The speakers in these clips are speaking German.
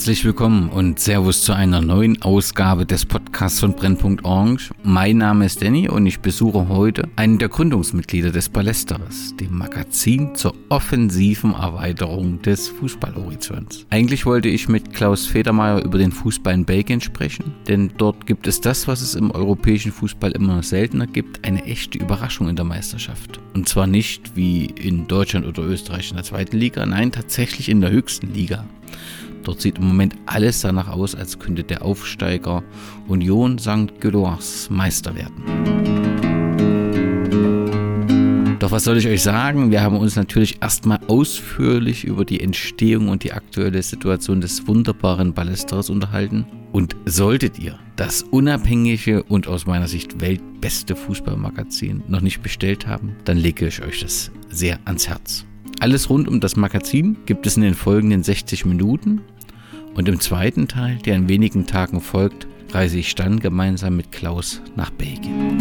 Herzlich willkommen und Servus zu einer neuen Ausgabe des Podcasts von Brennpunkt Orange. Mein Name ist Danny und ich besuche heute einen der Gründungsmitglieder des Ballesteres, dem Magazin zur offensiven Erweiterung des Fußballhorizonts. Eigentlich wollte ich mit Klaus Federmeier über den Fußball in Belgien sprechen, denn dort gibt es das, was es im europäischen Fußball immer seltener gibt, eine echte Überraschung in der Meisterschaft. Und zwar nicht wie in Deutschland oder Österreich in der zweiten Liga, nein, tatsächlich in der höchsten Liga. Dort sieht im Moment alles danach aus, als könnte der Aufsteiger Union St. Gilloise Meister werden. Doch was soll ich euch sagen? Wir haben uns natürlich erstmal ausführlich über die Entstehung und die aktuelle Situation des wunderbaren Ballesteros unterhalten. Und solltet ihr das unabhängige und aus meiner Sicht weltbeste Fußballmagazin noch nicht bestellt haben, dann lege ich euch das sehr ans Herz. Alles rund um das Magazin gibt es in den folgenden 60 Minuten und im zweiten Teil, der in wenigen Tagen folgt, reise ich dann gemeinsam mit Klaus nach Belgien.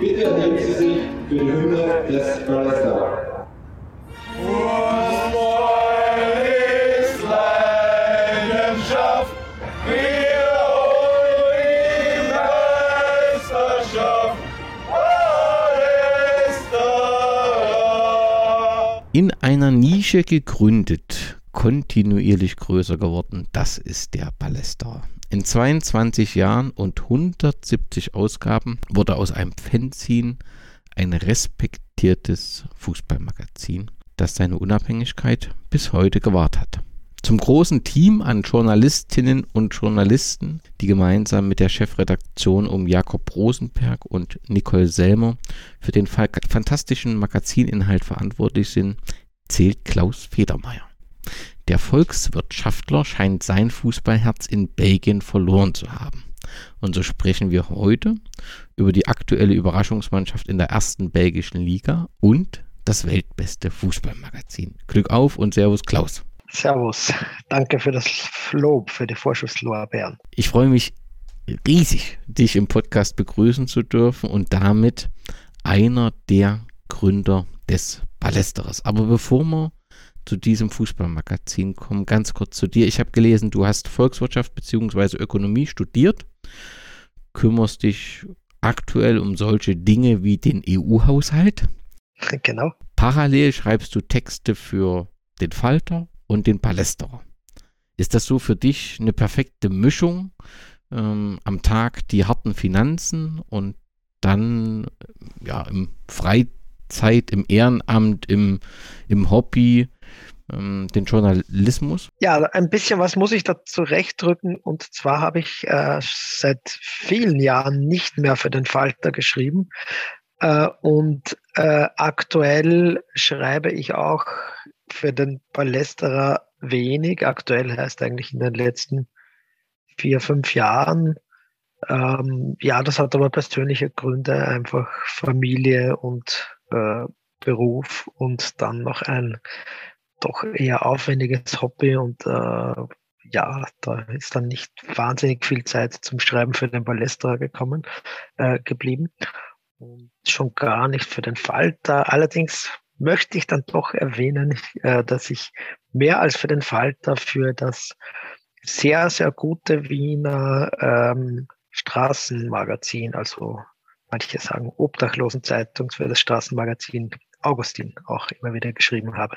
Bitte Sie sich für die Hymne des In einer Nische gegründet, kontinuierlich größer geworden, das ist der Ballester. In 22 Jahren und 170 Ausgaben wurde aus einem Fanzine ein respektiertes Fußballmagazin, das seine Unabhängigkeit bis heute gewahrt hat. Zum großen Team an Journalistinnen und Journalisten, die gemeinsam mit der Chefredaktion um Jakob Rosenberg und Nicole Selmer für den fantastischen Magazininhalt verantwortlich sind, zählt Klaus Federmeier. Der Volkswirtschaftler scheint sein Fußballherz in Belgien verloren zu haben. Und so sprechen wir heute über die aktuelle Überraschungsmannschaft in der ersten belgischen Liga und das weltbeste Fußballmagazin. Glück auf und Servus Klaus. Servus. Danke für das Lob, für die Vorschusslorbeeren. Ich freue mich riesig, dich im Podcast begrüßen zu dürfen und damit einer der Gründer des Ballesteres. Aber bevor wir zu diesem Fußballmagazin kommen, ganz kurz zu dir. Ich habe gelesen, du hast Volkswirtschaft bzw. Ökonomie studiert, kümmerst dich aktuell um solche Dinge wie den EU-Haushalt. Genau. Parallel schreibst du Texte für den Falter und den Palästerer. Ist das so für dich eine perfekte Mischung? Ähm, am Tag die harten Finanzen und dann ja im Freizeit, im Ehrenamt, im, im Hobby ähm, den Journalismus? Ja, ein bisschen was muss ich da zurechtdrücken. Und zwar habe ich äh, seit vielen Jahren nicht mehr für den Falter geschrieben. Äh, und äh, aktuell schreibe ich auch für den Palästerer wenig. Aktuell heißt eigentlich in den letzten vier, fünf Jahren. Ähm, ja, das hat aber persönliche Gründe, einfach Familie und äh, Beruf und dann noch ein doch eher aufwendiges Hobby und äh, ja, da ist dann nicht wahnsinnig viel Zeit zum Schreiben für den Palästerer gekommen, äh, geblieben und schon gar nicht für den Falter. Allerdings möchte ich dann doch erwähnen, äh, dass ich mehr als für den Falter für das sehr, sehr gute Wiener ähm, Straßenmagazin, also manche sagen Obdachlosenzeitung, für das Straßenmagazin Augustin auch immer wieder geschrieben habe.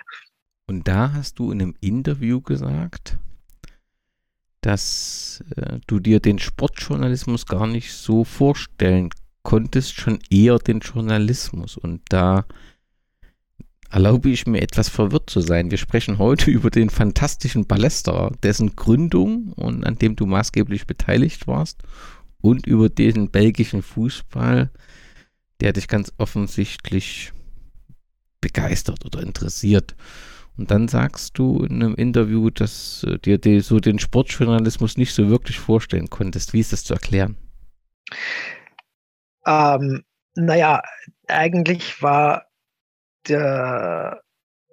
Und da hast du in einem Interview gesagt, dass äh, du dir den Sportjournalismus gar nicht so vorstellen konntest, schon eher den Journalismus. Und da erlaube ich mir etwas verwirrt zu sein. Wir sprechen heute über den fantastischen Ballesterer, dessen Gründung und an dem du maßgeblich beteiligt warst und über den belgischen Fußball, der dich ganz offensichtlich begeistert oder interessiert. Und dann sagst du in einem Interview, dass du dir die, so den Sportjournalismus nicht so wirklich vorstellen konntest. Wie ist das zu erklären? Ähm, naja, eigentlich war der,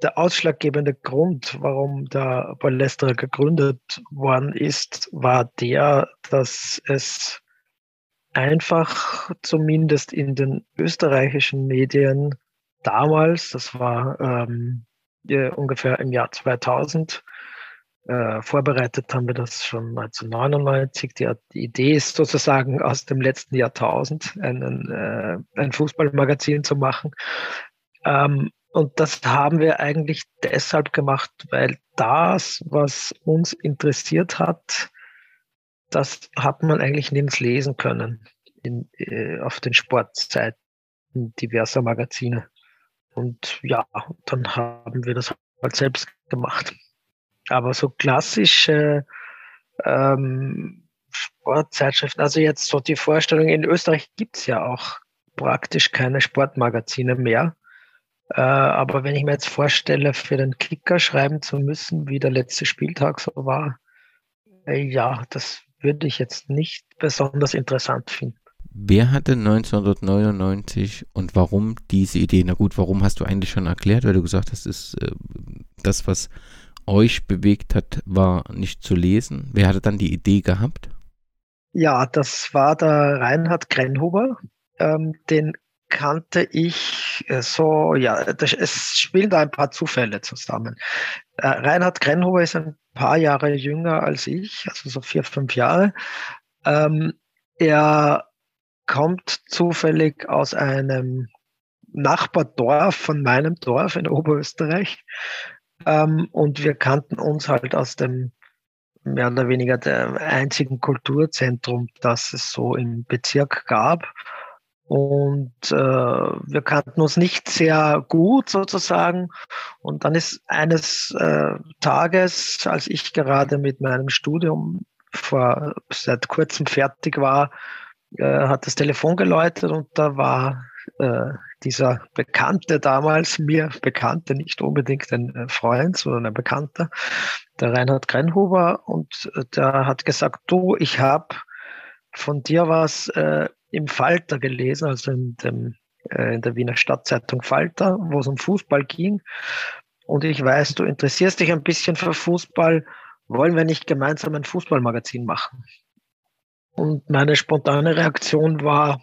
der ausschlaggebende Grund, warum der Ballesterer gegründet worden ist, war der, dass es einfach zumindest in den österreichischen Medien damals, das war ähm, ungefähr im Jahr 2000, äh, vorbereitet haben wir das schon 1999. Die, die, Idee ist sozusagen aus dem letzten Jahrtausend einen, äh, ein Fußballmagazin zu machen. Ähm, und das haben wir eigentlich deshalb gemacht, weil das, was uns interessiert hat, das hat man eigentlich nirgends lesen können in, äh, auf den Sportseiten diverser Magazine. Und ja, dann haben wir das halt selbst gemacht. Aber so klassische ähm, Sportzeitschriften, also jetzt so die Vorstellung, in Österreich gibt's ja auch praktisch keine Sportmagazine mehr. Äh, aber wenn ich mir jetzt vorstelle, für den Kicker schreiben zu müssen, wie der letzte Spieltag so war, äh, ja, das würde ich jetzt nicht besonders interessant finden. Wer hatte 1999 und warum diese Idee? Na gut, warum hast du eigentlich schon erklärt, weil du gesagt hast, ist äh, das, was euch bewegt hat, war nicht zu lesen. Wer hatte dann die Idee gehabt? Ja, das war der Reinhard Grenhuber. Ähm, den kannte ich äh, so, ja, das, es spielen da ein paar Zufälle zusammen. Äh, Reinhard Grenhuber ist ein paar Jahre jünger als ich, also so vier, fünf Jahre. Ähm, er kommt zufällig aus einem Nachbardorf von meinem Dorf in Oberösterreich. Ähm, und wir kannten uns halt aus dem mehr oder weniger der einzigen Kulturzentrum, das es so im Bezirk gab. Und äh, wir kannten uns nicht sehr gut sozusagen. Und dann ist eines äh, Tages, als ich gerade mit meinem Studium vor seit kurzem fertig war, äh, hat das Telefon geläutet und da war äh, dieser Bekannte damals, mir Bekannte, nicht unbedingt ein äh, Freund, sondern ein Bekannter, der Reinhard Greinhuber, und äh, der hat gesagt, du, ich habe von dir was äh, im Falter gelesen, also in, dem, äh, in der Wiener Stadtzeitung Falter, wo es um Fußball ging. Und ich weiß, du interessierst dich ein bisschen für Fußball. Wollen wir nicht gemeinsam ein Fußballmagazin machen? Und meine spontane Reaktion war,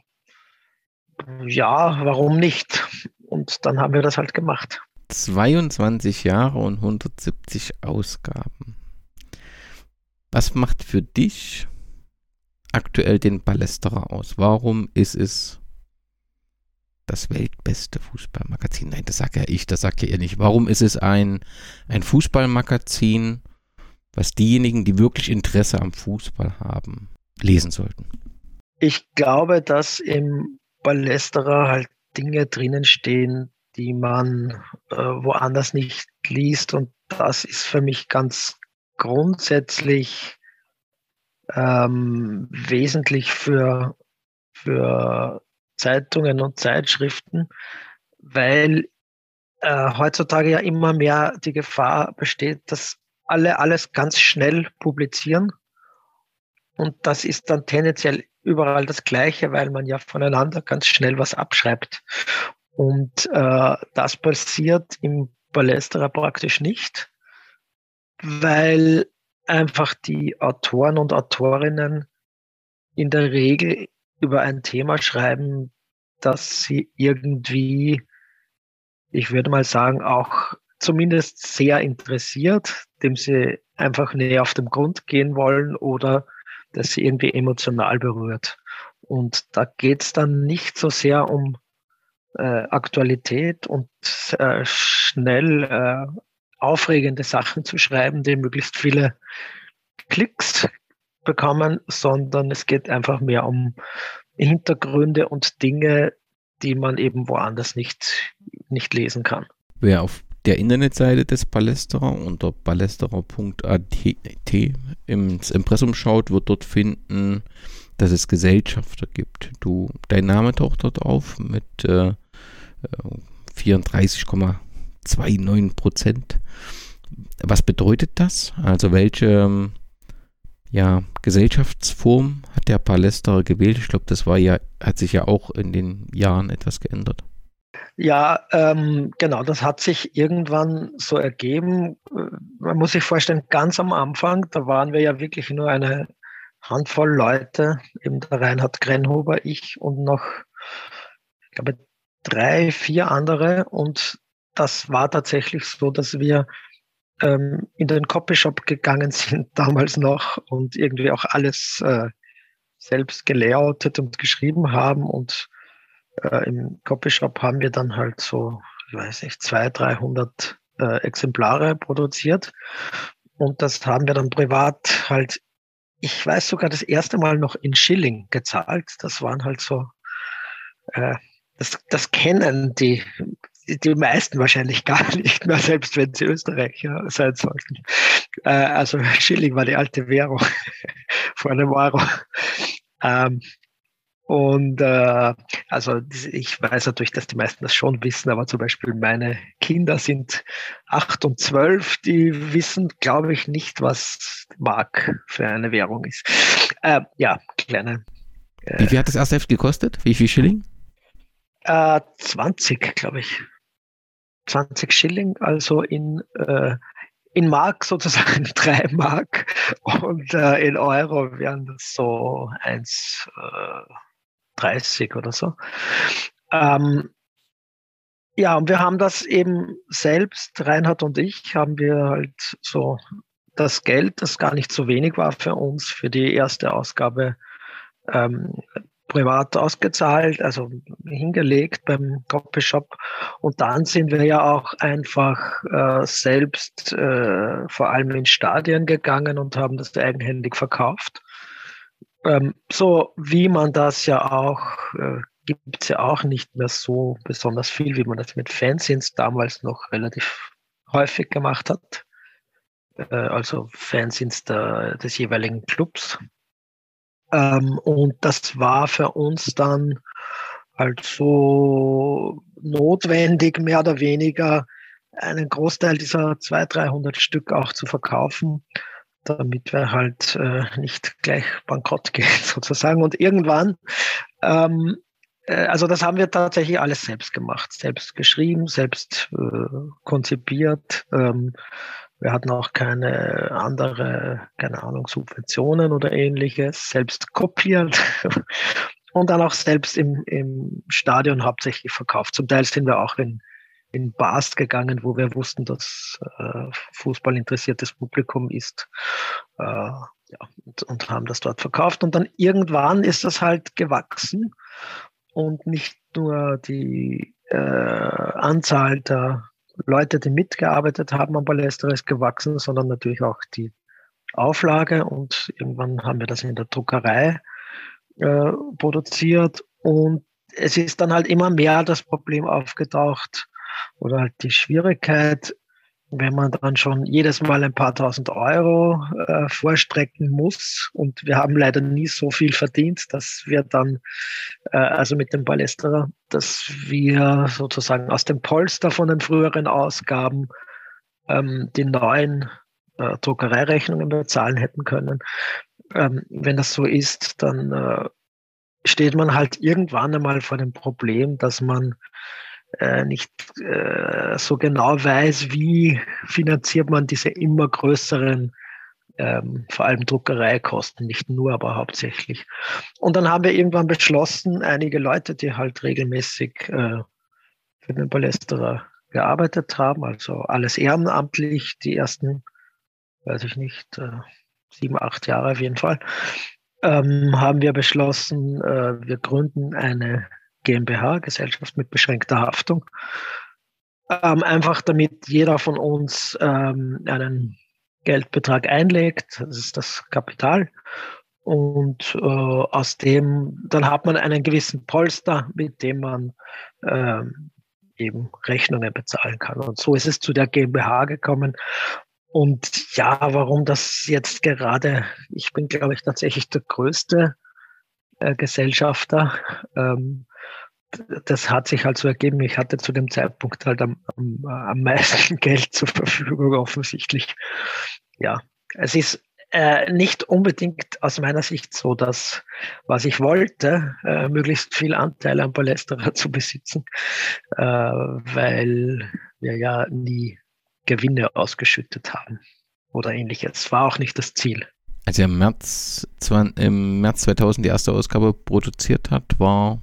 ja, warum nicht? Und dann haben wir das halt gemacht. 22 Jahre und 170 Ausgaben. Was macht für dich aktuell den Ballesterer aus? Warum ist es das weltbeste Fußballmagazin? Nein, das sage ja ich, das sagt ja ihr nicht. Warum ist es ein, ein Fußballmagazin, was diejenigen, die wirklich Interesse am Fußball haben, lesen sollten? Ich glaube, dass im Ballesterer halt Dinge drinnen stehen, die man äh, woanders nicht liest. Und das ist für mich ganz grundsätzlich ähm, wesentlich für, für Zeitungen und Zeitschriften, weil äh, heutzutage ja immer mehr die Gefahr besteht, dass alle alles ganz schnell publizieren. Und das ist dann tendenziell überall das Gleiche, weil man ja voneinander ganz schnell was abschreibt. Und äh, das passiert im Palästerer praktisch nicht, weil einfach die Autoren und Autorinnen in der Regel über ein Thema schreiben, das sie irgendwie, ich würde mal sagen, auch zumindest sehr interessiert, dem sie einfach näher auf den Grund gehen wollen oder das sie irgendwie emotional berührt. Und da geht es dann nicht so sehr um äh, Aktualität und äh, schnell äh, aufregende Sachen zu schreiben, die möglichst viele Klicks bekommen, sondern es geht einfach mehr um Hintergründe und Dinge, die man eben woanders nicht, nicht lesen kann. Wer auf der Internetseite des Palästerer unter palästerer.at ins Impressum schaut, wird dort finden, dass es Gesellschafter gibt. Du, dein Name taucht dort auf mit äh, 34,29 Prozent. Was bedeutet das? Also welche ja, Gesellschaftsform hat der Palästerer gewählt? Ich glaube, das war ja, hat sich ja auch in den Jahren etwas geändert. Ja, ähm, genau, das hat sich irgendwann so ergeben. Man muss sich vorstellen, ganz am Anfang, da waren wir ja wirklich nur eine Handvoll Leute, eben der Reinhard Grenhuber, ich und noch, ich glaube, drei, vier andere und das war tatsächlich so, dass wir ähm, in den Copyshop gegangen sind damals noch und irgendwie auch alles äh, selbst gelayoutet und geschrieben haben und äh, im Copyshop haben wir dann halt so, ich weiß nicht, 200, 300 äh, Exemplare produziert und das haben wir dann privat halt, ich weiß sogar das erste Mal noch in Schilling gezahlt. Das waren halt so, äh, das, das kennen die die meisten wahrscheinlich gar nicht mehr, selbst wenn sie Österreicher sein sollten. Äh, also Schilling war die alte Währung vor einem Euro. Ähm, und äh, also ich weiß natürlich, dass die meisten das schon wissen, aber zum Beispiel meine Kinder sind acht und zwölf, die wissen, glaube ich, nicht, was Mark für eine Währung ist. Äh, ja, kleine. Äh, Wie viel hat das erste Heft gekostet? Wie viel Schilling? Äh, 20, glaube ich. 20 Schilling, also in, äh, in Mark sozusagen 3 Mark und äh, in Euro wären das so 1,30 äh, oder so. Ähm, ja, und wir haben das eben selbst, Reinhard und ich, haben wir halt so das Geld, das gar nicht so wenig war für uns, für die erste Ausgabe ähm, privat ausgezahlt, also hingelegt beim Copyshop. Und dann sind wir ja auch einfach äh, selbst äh, vor allem in Stadien gegangen und haben das eigenhändig verkauft. Ähm, so wie man das ja auch, äh, gibt es ja auch nicht mehr so besonders viel, wie man das mit Fanzines damals noch relativ häufig gemacht hat. Äh, also Fanzines der, des jeweiligen Clubs. Ähm, und das war für uns dann halt so notwendig, mehr oder weniger, einen Großteil dieser 200, 300 Stück auch zu verkaufen, damit wir halt äh, nicht gleich bankrott gehen sozusagen. Und irgendwann, ähm, äh, also das haben wir tatsächlich alles selbst gemacht, selbst geschrieben, selbst äh, konzipiert. Ähm, wir hatten auch keine andere, keine Ahnung, Subventionen oder ähnliches, selbst kopiert und dann auch selbst im, im Stadion hauptsächlich verkauft. Zum Teil sind wir auch in, in Bars gegangen, wo wir wussten, dass äh, Fußball interessiertes Publikum ist. Äh, ja, und, und haben das dort verkauft. Und dann irgendwann ist das halt gewachsen und nicht nur die äh, Anzahl der Leute, die mitgearbeitet haben am Ballester ist gewachsen, sondern natürlich auch die Auflage. Und irgendwann haben wir das in der Druckerei äh, produziert. Und es ist dann halt immer mehr das Problem aufgetaucht oder halt die Schwierigkeit, wenn man dann schon jedes Mal ein paar tausend Euro äh, vorstrecken muss und wir haben leider nie so viel verdient, dass wir dann, äh, also mit dem Ballesterer, dass wir sozusagen aus dem Polster von den früheren Ausgaben ähm, die neuen äh, Druckereirechnungen bezahlen hätten können. Ähm, wenn das so ist, dann äh, steht man halt irgendwann einmal vor dem Problem, dass man nicht äh, so genau weiß, wie finanziert man diese immer größeren, ähm, vor allem Druckereikosten, nicht nur, aber hauptsächlich. Und dann haben wir irgendwann beschlossen, einige Leute, die halt regelmäßig äh, für den Palästerer gearbeitet haben, also alles ehrenamtlich, die ersten, weiß ich nicht, äh, sieben, acht Jahre auf jeden Fall, ähm, haben wir beschlossen, äh, wir gründen eine GmbH, Gesellschaft mit beschränkter Haftung. Ähm, einfach damit jeder von uns ähm, einen Geldbetrag einlegt, das ist das Kapital. Und äh, aus dem, dann hat man einen gewissen Polster, mit dem man ähm, eben Rechnungen bezahlen kann. Und so ist es zu der GmbH gekommen. Und ja, warum das jetzt gerade, ich bin, glaube ich, tatsächlich der größte äh, Gesellschafter. Ähm, das hat sich halt so ergeben. Ich hatte zu dem Zeitpunkt halt am, am, am meisten Geld zur Verfügung offensichtlich. Ja, es ist äh, nicht unbedingt aus meiner Sicht so, dass was ich wollte, äh, möglichst viel Anteil am Palästerer zu besitzen, äh, weil wir ja nie Gewinne ausgeschüttet haben oder ähnliches. War auch nicht das Ziel. Als er im März, im März 2000 die erste Ausgabe produziert hat, war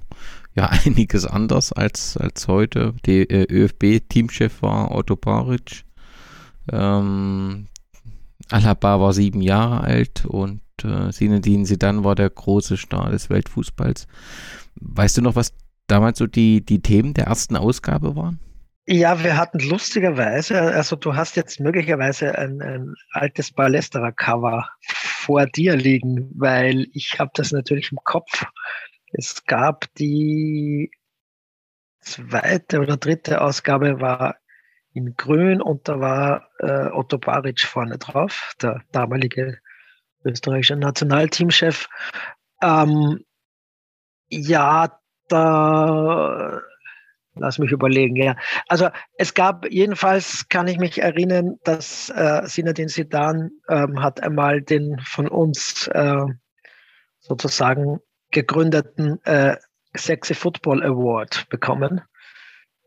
ja einiges anders als, als heute. Der äh, ÖFB-Teamchef war Otto Baric. Ähm, Alaba war sieben Jahre alt und äh, Zinedine Zidane war der große Star des Weltfußballs. Weißt du noch, was damals so die, die Themen der ersten Ausgabe waren? Ja, wir hatten lustigerweise, also du hast jetzt möglicherweise ein, ein altes Ballesterer-Cover vor dir liegen, weil ich habe das natürlich im Kopf. Es gab die zweite oder dritte Ausgabe war in Grün und da war äh, Otto Baric vorne drauf, der damalige österreichische Nationalteamchef. Ähm, ja, da lass mich überlegen, ja. Also es gab jedenfalls, kann ich mich erinnern, dass äh, Sinadin Sidan ähm, hat einmal den von uns äh, sozusagen gegründeten äh, Sexy Football Award bekommen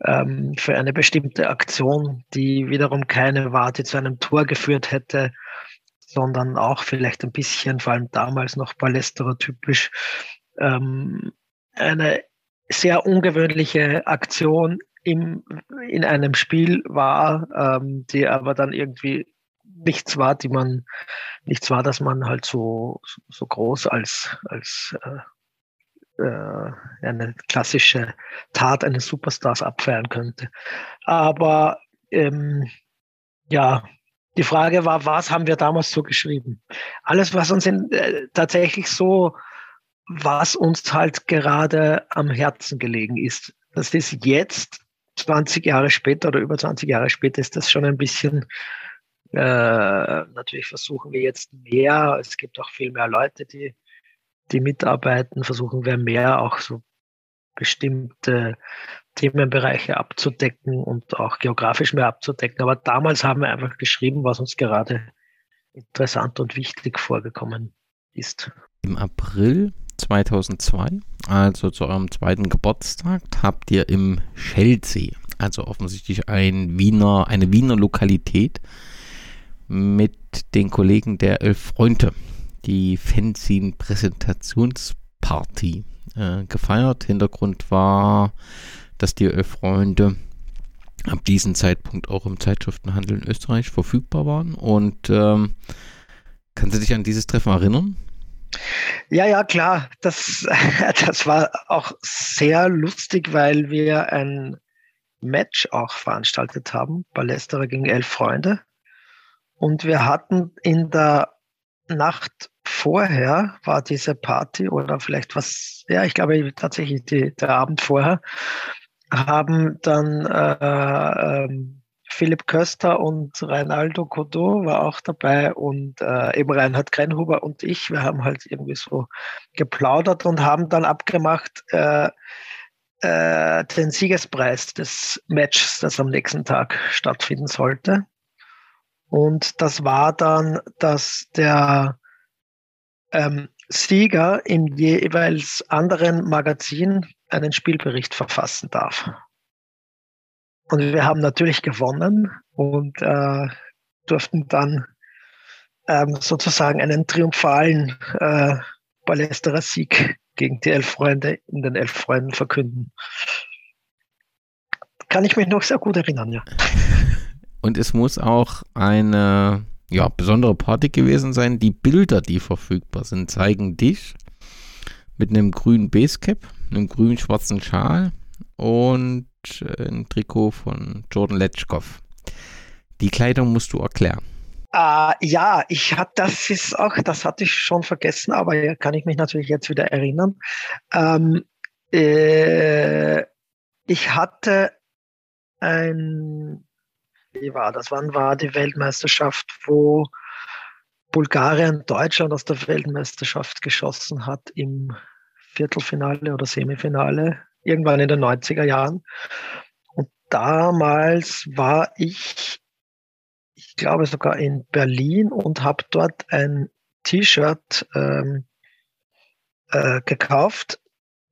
ähm, für eine bestimmte Aktion, die wiederum keine war, die zu einem Tor geführt hätte, sondern auch vielleicht ein bisschen, vor allem damals noch Ballesterer typisch, ähm, eine sehr ungewöhnliche Aktion im, in einem Spiel war, ähm, die aber dann irgendwie nichts war, die man nichts war, dass man halt so so groß als als äh, äh, eine klassische Tat eines Superstars abfeiern könnte. Aber ähm, ja, die Frage war, was haben wir damals so geschrieben? Alles, was uns in, äh, tatsächlich so was uns halt gerade am Herzen gelegen ist. Das ist jetzt, 20 Jahre später oder über 20 Jahre später, ist das schon ein bisschen, äh, natürlich versuchen wir jetzt mehr, es gibt auch viel mehr Leute, die, die mitarbeiten, versuchen wir mehr auch so bestimmte Themenbereiche abzudecken und auch geografisch mehr abzudecken. Aber damals haben wir einfach geschrieben, was uns gerade interessant und wichtig vorgekommen ist. Im April 2002, also zu eurem zweiten Geburtstag, habt ihr im Schellsee, also offensichtlich ein Wiener, eine Wiener Lokalität, mit den Kollegen der Elf Freunde die Fanzine-Präsentationsparty äh, gefeiert. Hintergrund war, dass die Freunde ab diesem Zeitpunkt auch im Zeitschriftenhandel in Österreich verfügbar waren. Und ähm, kannst du dich an dieses Treffen erinnern? Ja, ja, klar. Das, das war auch sehr lustig, weil wir ein Match auch veranstaltet haben. Ballesterer gegen elf Freunde. Und wir hatten in der Nacht vorher war diese Party oder vielleicht was, ja, ich glaube tatsächlich die, der Abend vorher, haben dann äh, ähm, Philipp Köster und Reinaldo Codot war auch dabei und äh, eben Reinhard Kreinhuber und ich. Wir haben halt irgendwie so geplaudert und haben dann abgemacht äh, äh, den Siegespreis des Matches, das am nächsten Tag stattfinden sollte. Und das war dann, dass der ähm, Sieger im jeweils anderen Magazin einen Spielbericht verfassen darf. Und wir haben natürlich gewonnen und äh, durften dann ähm, sozusagen einen triumphalen äh, Ballesterer Sieg gegen die Elf Freunde in den Elf Freunden verkünden. Kann ich mich noch sehr gut erinnern, ja. Und es muss auch eine ja, besondere Party gewesen sein. Die Bilder, die verfügbar sind, zeigen dich mit einem grünen Basecap, einem grün-schwarzen Schal und äh, ein Trikot von Jordan Letschkow. Die Kleidung musst du erklären. Uh, ja, ich hatte das ist auch, das hatte ich schon vergessen, aber kann ich mich natürlich jetzt wieder erinnern. Ähm, äh, ich hatte ein, wie war das? Wann war die Weltmeisterschaft, wo Bulgarien Deutschland aus der Weltmeisterschaft geschossen hat im Viertelfinale oder Semifinale? irgendwann in den 90er Jahren. Und damals war ich, ich glaube sogar in Berlin und habe dort ein T-Shirt ähm, äh, gekauft,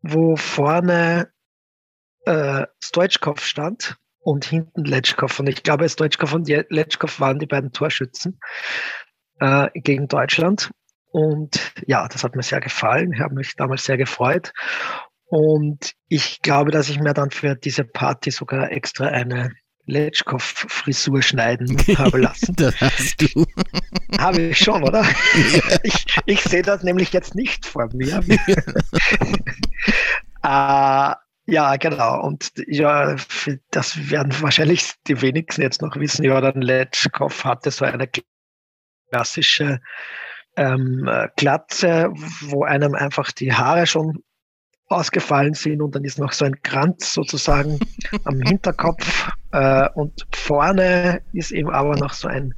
wo vorne äh, Stoichkov stand und hinten Letschkow. Und ich glaube, Stoichkov und Letschkow waren die beiden Torschützen äh, gegen Deutschland. Und ja, das hat mir sehr gefallen. Ich habe mich damals sehr gefreut. Und ich glaube, dass ich mir dann für diese Party sogar extra eine Letschkow-Frisur schneiden habe lassen. das hast du. habe ich schon, oder? Ja. Ich, ich sehe das nämlich jetzt nicht vor mir. äh, ja, genau. Und ja, das werden wahrscheinlich die wenigsten jetzt noch wissen. Jordan Letschkow hatte so eine klassische ähm, Glatze, wo einem einfach die Haare schon ausgefallen sind und dann ist noch so ein Kranz sozusagen am Hinterkopf äh, und vorne ist eben aber noch so ein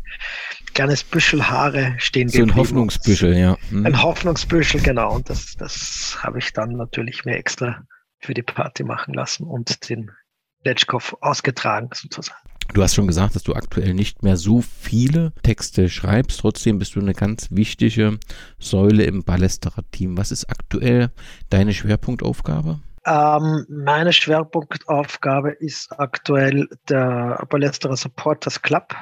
kleines Büschel Haare stehen So ein Hoffnungsbüschel, ja. Hm. Ein Hoffnungsbüschel, genau. Und das, das habe ich dann natürlich mir extra für die Party machen lassen und den Letschkow ausgetragen sozusagen. Du hast schon gesagt, dass du aktuell nicht mehr so viele Texte schreibst. Trotzdem bist du eine ganz wichtige Säule im Ballesterer-Team. Was ist aktuell deine Schwerpunktaufgabe? Ähm, meine Schwerpunktaufgabe ist aktuell der Ballesterer Supporters Club.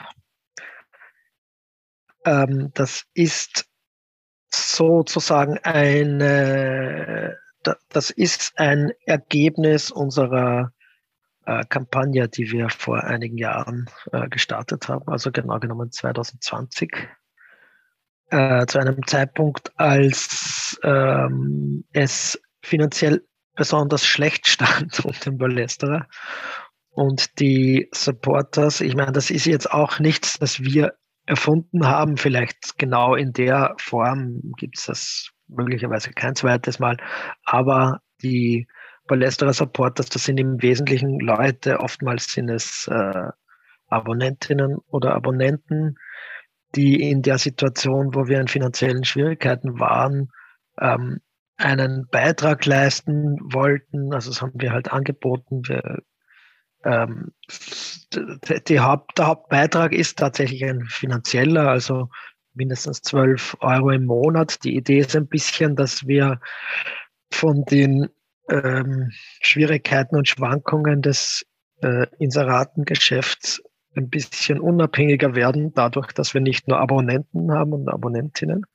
Ähm, das ist sozusagen eine, das ist ein Ergebnis unserer äh, Kampagne, die wir vor einigen Jahren äh, gestartet haben, also genau genommen 2020, äh, zu einem Zeitpunkt, als ähm, es finanziell besonders schlecht stand um den Ballesterer. Und die Supporters, ich meine, das ist jetzt auch nichts, das wir erfunden haben. Vielleicht genau in der Form gibt es das möglicherweise kein zweites Mal. Aber die Ballesterer Supporters, das sind im Wesentlichen Leute, oftmals sind es äh, Abonnentinnen oder Abonnenten, die in der Situation, wo wir in finanziellen Schwierigkeiten waren, ähm, einen Beitrag leisten wollten. Also das haben wir halt angeboten. Wir, ähm, die Haupt, der Hauptbeitrag ist tatsächlich ein finanzieller, also mindestens 12 Euro im Monat. Die Idee ist ein bisschen, dass wir von den ähm, Schwierigkeiten und Schwankungen des äh, Inseratengeschäfts ein bisschen unabhängiger werden, dadurch, dass wir nicht nur Abonnenten haben und Abonnentinnen,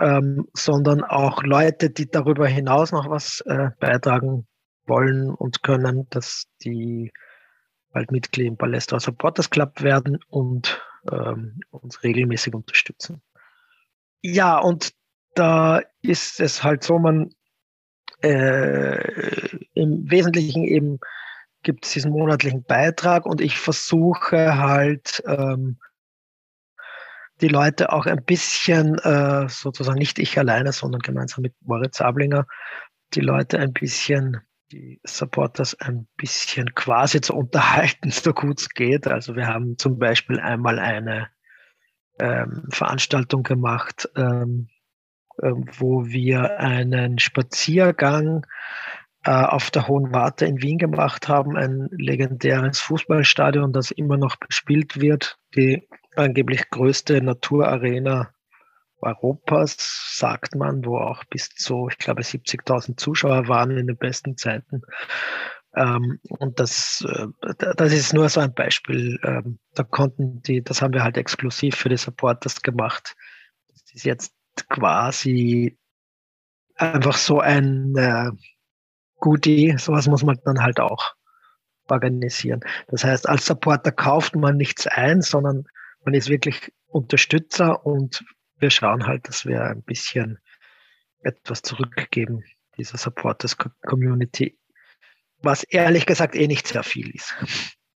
ähm, sondern auch Leute, die darüber hinaus noch was äh, beitragen wollen und können, dass die bald Mitglied im Palästra Supporters Club werden und ähm, uns regelmäßig unterstützen. Ja, und da ist es halt so, man äh, im Wesentlichen eben gibt es diesen monatlichen Beitrag und ich versuche halt ähm, die Leute auch ein bisschen, äh, sozusagen nicht ich alleine, sondern gemeinsam mit Moritz Ablinger, die Leute ein bisschen, die Supporters ein bisschen quasi zu unterhalten, so gut es geht. Also wir haben zum Beispiel einmal eine ähm, Veranstaltung gemacht, ähm, ähm, wo wir einen Spaziergang äh, auf der Hohen Warte in Wien gemacht haben, ein legendäres Fußballstadion, das immer noch bespielt wird, die angeblich größte Naturarena Europas, sagt man, wo auch bis zu, ich glaube, 70.000 Zuschauer waren in den besten Zeiten. Ähm, und das, äh, das ist nur so ein Beispiel. Ähm, da konnten die, das haben wir halt exklusiv für die Supporters gemacht. Das ist jetzt quasi einfach so ein äh, Goodie, sowas muss man dann halt auch organisieren. Das heißt, als Supporter kauft man nichts ein, sondern man ist wirklich Unterstützer und wir schauen halt, dass wir ein bisschen etwas zurückgeben dieser Supporters Community, was ehrlich gesagt eh nicht sehr viel ist.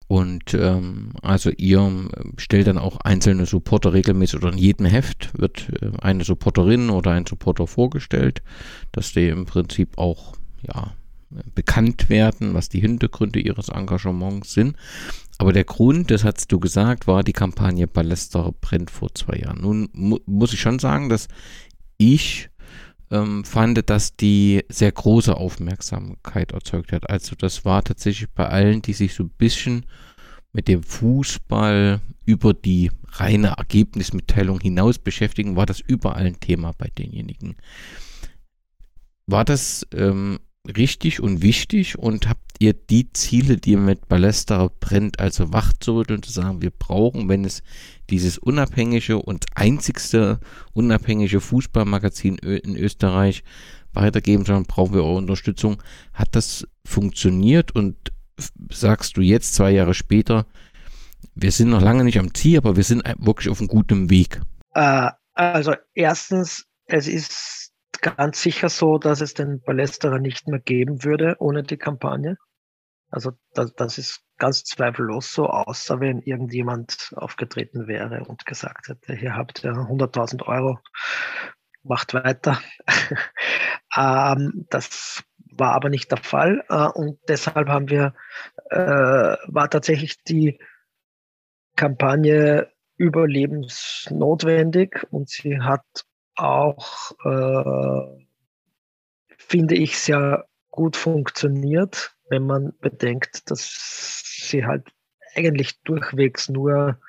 Und ähm, also ihr stellt dann auch einzelne Supporter regelmäßig oder in jedem Heft wird äh, eine Supporterin oder ein Supporter vorgestellt, dass die im Prinzip auch ja bekannt werden, was die Hintergründe ihres Engagements sind. Aber der Grund, das hast du gesagt, war die Kampagne Ballester brennt vor zwei Jahren. Nun mu muss ich schon sagen, dass ich ähm, fand, dass die sehr große Aufmerksamkeit erzeugt hat. Also das war tatsächlich bei allen, die sich so ein bisschen mit dem Fußball über die reine Ergebnismitteilung hinaus beschäftigen, war das überall ein Thema bei denjenigen. War das ähm, richtig und wichtig und habt ihr die Ziele, die ihr mit Ballester brennt, also wach zu sagen, wir brauchen, wenn es dieses unabhängige und einzigste unabhängige Fußballmagazin in Österreich, weitergeben, sondern brauchen wir eure Unterstützung. Hat das funktioniert und sagst du jetzt, zwei Jahre später, wir sind noch lange nicht am Ziel, aber wir sind wirklich auf einem guten Weg? Äh, also erstens, es ist ganz sicher so, dass es den Ballesterer nicht mehr geben würde ohne die Kampagne. Also das, das ist ganz zweifellos so, außer wenn irgendjemand aufgetreten wäre und gesagt hätte, hier habt ihr 100.000 Euro, macht weiter. ähm, das war aber nicht der Fall äh, und deshalb haben wir, äh, war tatsächlich die Kampagne überlebensnotwendig und sie hat auch, äh, finde ich, sehr gut funktioniert, wenn man bedenkt, dass sie halt eigentlich durchwegs nur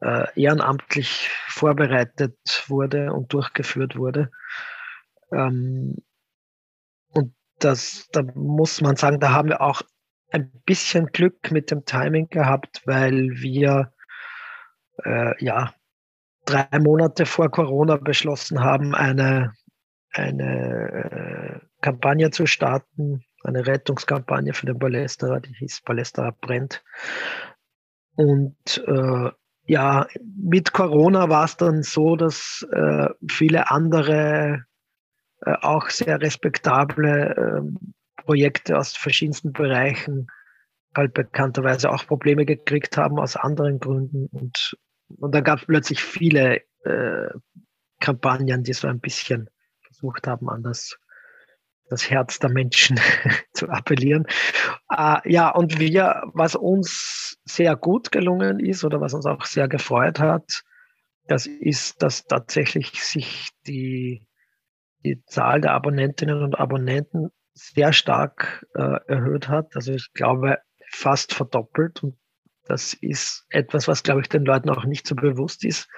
äh, ehrenamtlich vorbereitet wurde und durchgeführt wurde. Ähm, und das, da muss man sagen, da haben wir auch ein bisschen Glück mit dem Timing gehabt, weil wir äh, ja drei Monate vor Corona beschlossen haben, eine, eine äh, Kampagne zu starten, eine Rettungskampagne für den Ballesterer, die hieß Ballesterer brennt. Und äh, ja, mit Corona war es dann so, dass äh, viele andere äh, auch sehr respektable ähm, Projekte aus verschiedensten Bereichen halt bekannterweise auch Probleme gekriegt haben aus anderen Gründen. Und, und da gab es plötzlich viele äh, Kampagnen, die so ein bisschen versucht haben, an das das Herz der Menschen zu appellieren. Äh, ja, und wir, was uns sehr gut gelungen ist oder was uns auch sehr gefreut hat, das ist, dass tatsächlich sich die, die Zahl der Abonnentinnen und Abonnenten sehr stark äh, erhöht hat. Also ich glaube fast verdoppelt. Und das ist etwas, was, glaube ich, den Leuten auch nicht so bewusst ist,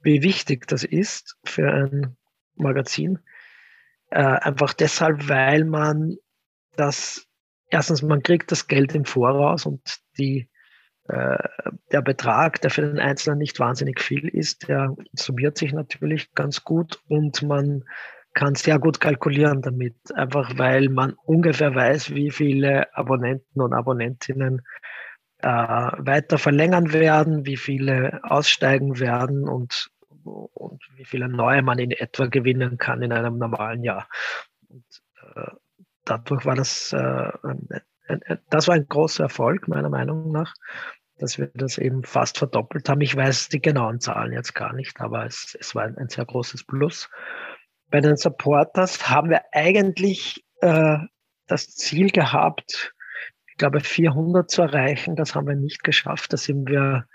wie wichtig das ist für ein Magazin. Äh, einfach deshalb, weil man das, erstens, man kriegt das Geld im Voraus und die, äh, der Betrag, der für den Einzelnen nicht wahnsinnig viel ist, der summiert sich natürlich ganz gut und man kann sehr gut kalkulieren damit, einfach weil man ungefähr weiß, wie viele Abonnenten und Abonnentinnen äh, weiter verlängern werden, wie viele aussteigen werden und und wie viele neue man in etwa gewinnen kann in einem normalen Jahr. Und, äh, dadurch war das, äh, das war ein großer Erfolg meiner Meinung nach, dass wir das eben fast verdoppelt haben. Ich weiß die genauen Zahlen jetzt gar nicht, aber es, es war ein, ein sehr großes Plus. Bei den Supporters haben wir eigentlich äh, das Ziel gehabt, ich glaube 400 zu erreichen. Das haben wir nicht geschafft. Da sind wir,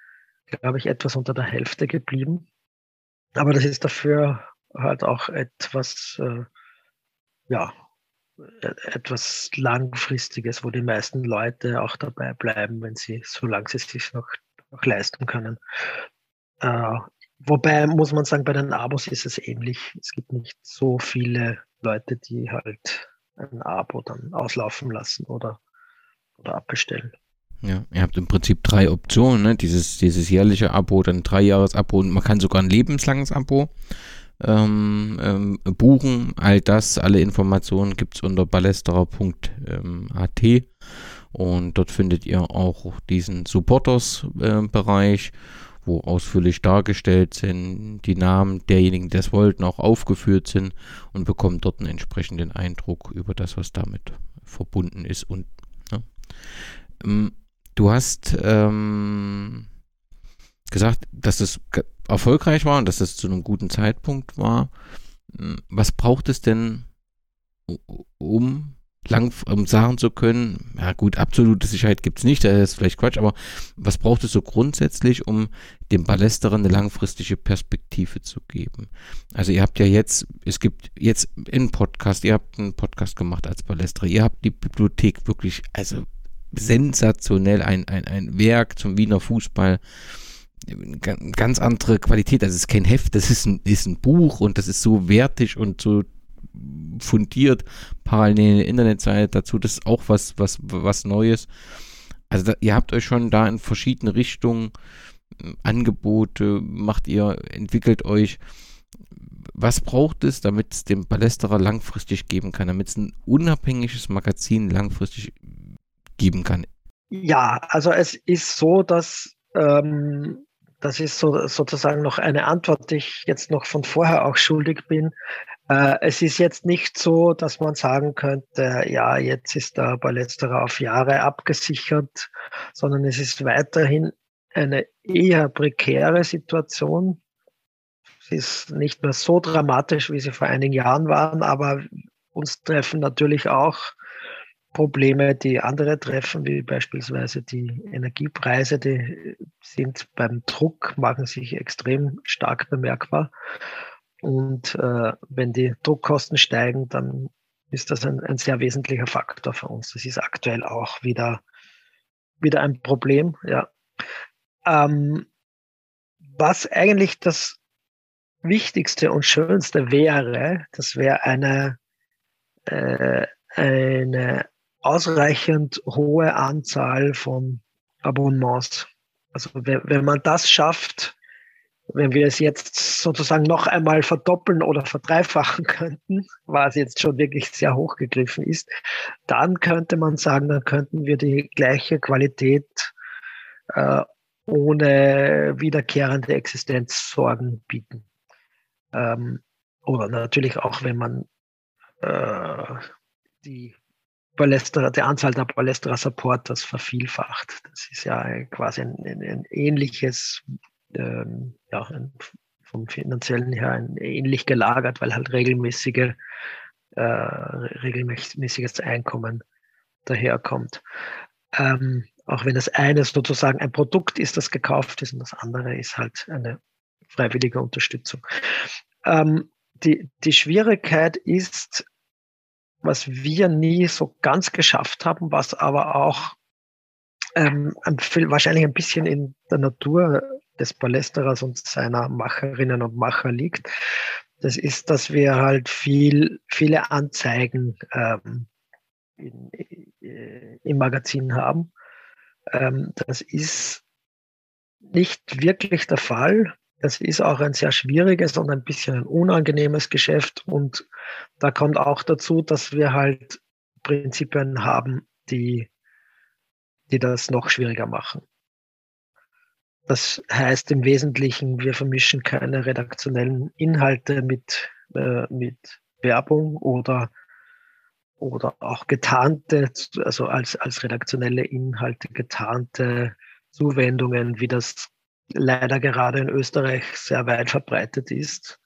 glaube ich, etwas unter der Hälfte geblieben. Aber das ist dafür halt auch etwas, äh, ja, e-, etwas Langfristiges, wo die meisten Leute auch dabei bleiben, wenn sie, solange sie sich noch, noch leisten können. Äh, wobei muss man sagen, bei den Abos ist es ähnlich. Es gibt nicht so viele Leute, die halt ein Abo dann auslaufen lassen oder, oder abbestellen. Ja, ihr habt im Prinzip drei Optionen, ne? dieses, dieses jährliche Abo, dann ein Dreijahres-Abo und man kann sogar ein lebenslanges Abo ähm, ähm, buchen. All das, alle Informationen gibt es unter ballesterer.at und dort findet ihr auch diesen Supporters-Bereich, wo ausführlich dargestellt sind, die Namen derjenigen, die das wollten, auch aufgeführt sind und bekommt dort einen entsprechenden Eindruck über das, was damit verbunden ist und ähm, Du hast ähm, gesagt, dass es erfolgreich war und dass es zu einem guten Zeitpunkt war. Hm, was braucht es denn, um lang um sagen zu können, ja gut, absolute Sicherheit gibt es nicht, das ist vielleicht Quatsch, aber was braucht es so grundsätzlich, um dem Ballesterer eine langfristige Perspektive zu geben? Also ihr habt ja jetzt, es gibt jetzt einen Podcast, ihr habt einen Podcast gemacht als Ballesterer, ihr habt die Bibliothek wirklich, also sensationell, ein, ein, ein Werk zum Wiener Fußball. Ganz andere Qualität. Das ist kein Heft, das ist ein, ist ein Buch und das ist so wertig und so fundiert. Parallel Internetseite dazu, das ist auch was, was, was Neues. Also da, ihr habt euch schon da in verschiedene Richtungen Angebote, macht ihr, entwickelt euch. was braucht es, damit es dem Ballesterer langfristig geben kann, damit es ein unabhängiges Magazin langfristig geben kann? Ja, also es ist so, dass ähm, das ist so, sozusagen noch eine Antwort, die ich jetzt noch von vorher auch schuldig bin. Äh, es ist jetzt nicht so, dass man sagen könnte, ja, jetzt ist der Ballesterer auf Jahre abgesichert, sondern es ist weiterhin eine eher prekäre Situation. Es ist nicht mehr so dramatisch, wie sie vor einigen Jahren waren, aber uns treffen natürlich auch Probleme, die andere treffen, wie beispielsweise die Energiepreise, die sind beim Druck, machen sich extrem stark bemerkbar. Und äh, wenn die Druckkosten steigen, dann ist das ein, ein sehr wesentlicher Faktor für uns. Das ist aktuell auch wieder, wieder ein Problem. Ja. Ähm, was eigentlich das Wichtigste und Schönste wäre, das wäre eine, äh, eine ausreichend hohe Anzahl von Abonnements. Also wenn, wenn man das schafft, wenn wir es jetzt sozusagen noch einmal verdoppeln oder verdreifachen könnten, was jetzt schon wirklich sehr hoch gegriffen ist, dann könnte man sagen, dann könnten wir die gleiche Qualität äh, ohne wiederkehrende Existenzsorgen bieten. Ähm, oder natürlich auch, wenn man äh, die Ballesterer, der Anzahl der Ballesterer Supporters vervielfacht. Das ist ja quasi ein, ein, ein ähnliches, ähm, ja, ein, vom finanziellen her ähnlich gelagert, weil halt regelmäßige, äh, regelmäßiges Einkommen daherkommt. Ähm, auch wenn das eine sozusagen ein Produkt ist, das gekauft ist und das andere ist halt eine freiwillige Unterstützung. Ähm, die, die Schwierigkeit ist, was wir nie so ganz geschafft haben, was aber auch ähm, wahrscheinlich ein bisschen in der Natur des Palästerers und seiner Macherinnen und Macher liegt. Das ist, dass wir halt viel, viele Anzeigen ähm, in, äh, im Magazin haben. Ähm, das ist nicht wirklich der Fall. Das ist auch ein sehr schwieriges und ein bisschen ein unangenehmes Geschäft. Und da kommt auch dazu, dass wir halt Prinzipien haben, die, die das noch schwieriger machen. Das heißt im Wesentlichen, wir vermischen keine redaktionellen Inhalte mit, äh, mit Werbung oder, oder auch getarnte, also als, als redaktionelle Inhalte getarnte Zuwendungen, wie das leider gerade in Österreich sehr weit verbreitet ist.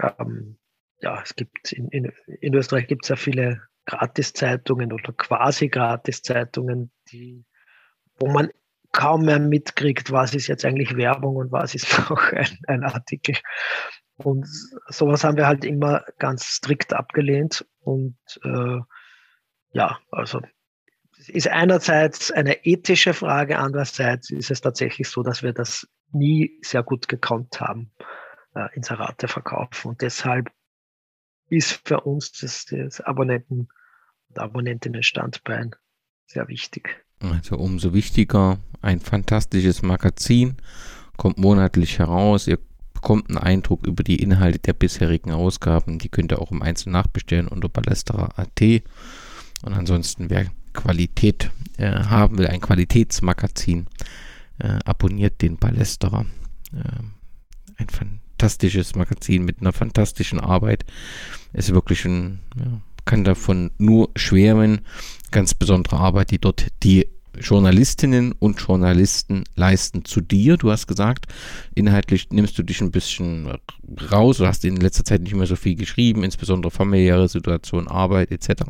Ähm, ja, es gibt in, in, in Österreich gibt es ja viele Gratiszeitungen oder quasi Gratiszeitungen, die, wo man kaum mehr mitkriegt, was ist jetzt eigentlich Werbung und was ist noch ein, ein Artikel. Und sowas haben wir halt immer ganz strikt abgelehnt. Und äh, ja, also ist einerseits eine ethische Frage, andererseits ist es tatsächlich so, dass wir das nie sehr gut gekonnt haben, äh, Inserate verkaufen. Und deshalb ist für uns das, das Abonnenten- und Abonnentinnenstandbein sehr wichtig. Also umso wichtiger, ein fantastisches Magazin, kommt monatlich heraus. Ihr bekommt einen Eindruck über die Inhalte der bisherigen Ausgaben. Die könnt ihr auch im Einzelnen nachbestellen unter ballesterer.at. Und ansonsten, wer Qualität äh, haben will, ein Qualitätsmagazin, äh, abonniert den Ballesterer. Äh, ein fantastisches Magazin mit einer fantastischen Arbeit. Ist wirklich ein, ja, kann davon nur schwärmen. Ganz besondere Arbeit, die dort die Journalistinnen und Journalisten leisten zu dir. Du hast gesagt, inhaltlich nimmst du dich ein bisschen raus. Du hast in letzter Zeit nicht mehr so viel geschrieben, insbesondere familiäre Situation, Arbeit etc.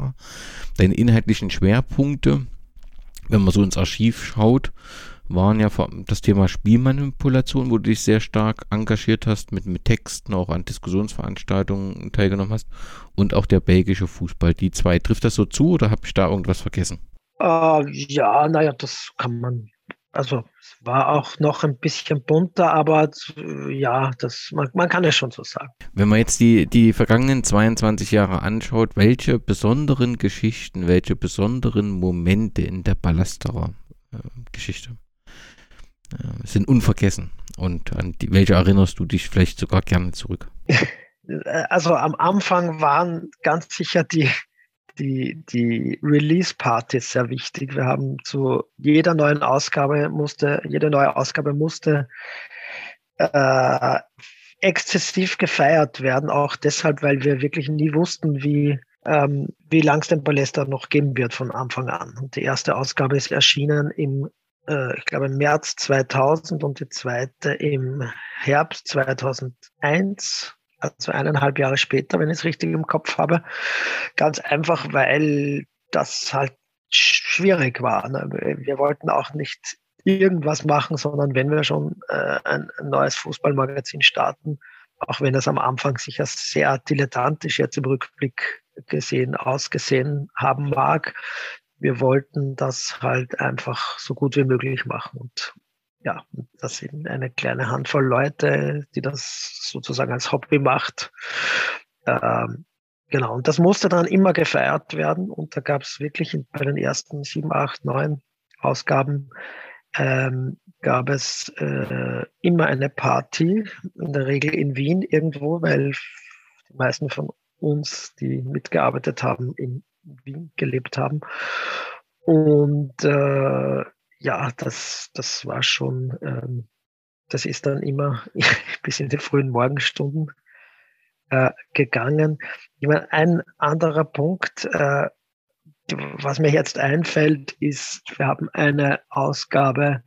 Deine inhaltlichen Schwerpunkte, wenn man so ins Archiv schaut, waren ja das Thema Spielmanipulation, wo du dich sehr stark engagiert hast, mit, mit Texten, auch an Diskussionsveranstaltungen teilgenommen hast und auch der belgische Fußball. Die zwei, trifft das so zu oder habe ich da irgendwas vergessen? Uh, ja, naja, das kann man. Also es war auch noch ein bisschen bunter, aber ja, das, man, man kann es schon so sagen. Wenn man jetzt die, die vergangenen 22 Jahre anschaut, welche besonderen Geschichten, welche besonderen Momente in der Ballasterer äh, Geschichte äh, sind unvergessen? Und an die, welche erinnerst du dich vielleicht sogar gerne zurück? also am Anfang waren ganz sicher die, die, die Release-Partys sehr wichtig. Wir haben zu jeder neuen Ausgabe musste, jede neue Ausgabe musste äh, exzessiv gefeiert werden, auch deshalb, weil wir wirklich nie wussten, wie, ähm, wie lang es den Ballester noch geben wird von Anfang an. Und die erste Ausgabe ist erschienen im, äh, ich glaube, im März 2000 und die zweite im Herbst 2001 also eineinhalb Jahre später, wenn ich es richtig im Kopf habe. Ganz einfach, weil das halt schwierig war. Ne? Wir wollten auch nicht irgendwas machen, sondern wenn wir schon äh, ein, neues Fußballmagazin starten, auch wenn es am Anfang sicher sehr dilettantisch jetzt im Rückblick gesehen ausgesehen haben mag, wir wollten das halt einfach so gut wie möglich machen. Und ja, das sind eine kleine Handvoll Leute, die das sozusagen als Hobby macht. Ähm, genau, und das musste dann immer gefeiert werden. Und da gab es wirklich bei den ersten sieben, acht, neun Ausgaben ähm, gab es äh, immer eine Party, in der Regel in Wien irgendwo, weil die meisten von uns, die mitgearbeitet haben, in Wien gelebt haben. Und äh, ja, das, das war schon, ähm, das ist dann immer bis in die frühen Morgenstunden äh, gegangen. Ich meine, ein anderer Punkt, äh, was mir jetzt einfällt, ist, wir haben eine Ausgabe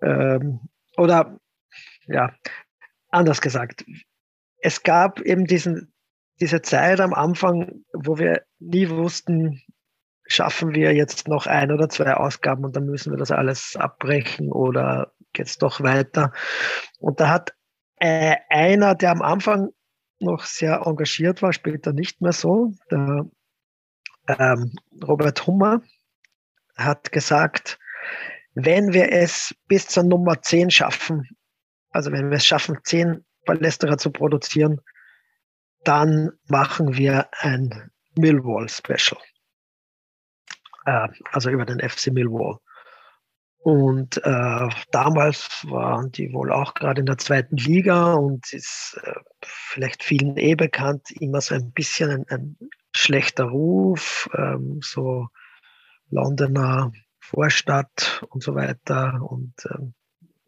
ähm, oder ja, anders gesagt, es gab eben diesen, diese Zeit am Anfang, wo wir nie wussten, schaffen wir jetzt noch ein oder zwei Ausgaben und dann müssen wir das alles abbrechen oder geht es doch weiter. Und da hat äh, einer, der am Anfang noch sehr engagiert war, später nicht mehr so, der ähm, Robert Hummer, hat gesagt, wenn wir es bis zur Nummer 10 schaffen, also wenn wir es schaffen, 10 Palästerer zu produzieren, dann machen wir ein Millwall Special äh, also über den FC Millwall. Und äh, damals waren die wohl auch gerade in der zweiten Liga und ist äh, vielleicht vielen eh bekannt, immer so ein bisschen ein, ein schlechter Ruf, ähm, so Londoner Vorstadt und so weiter und ähm,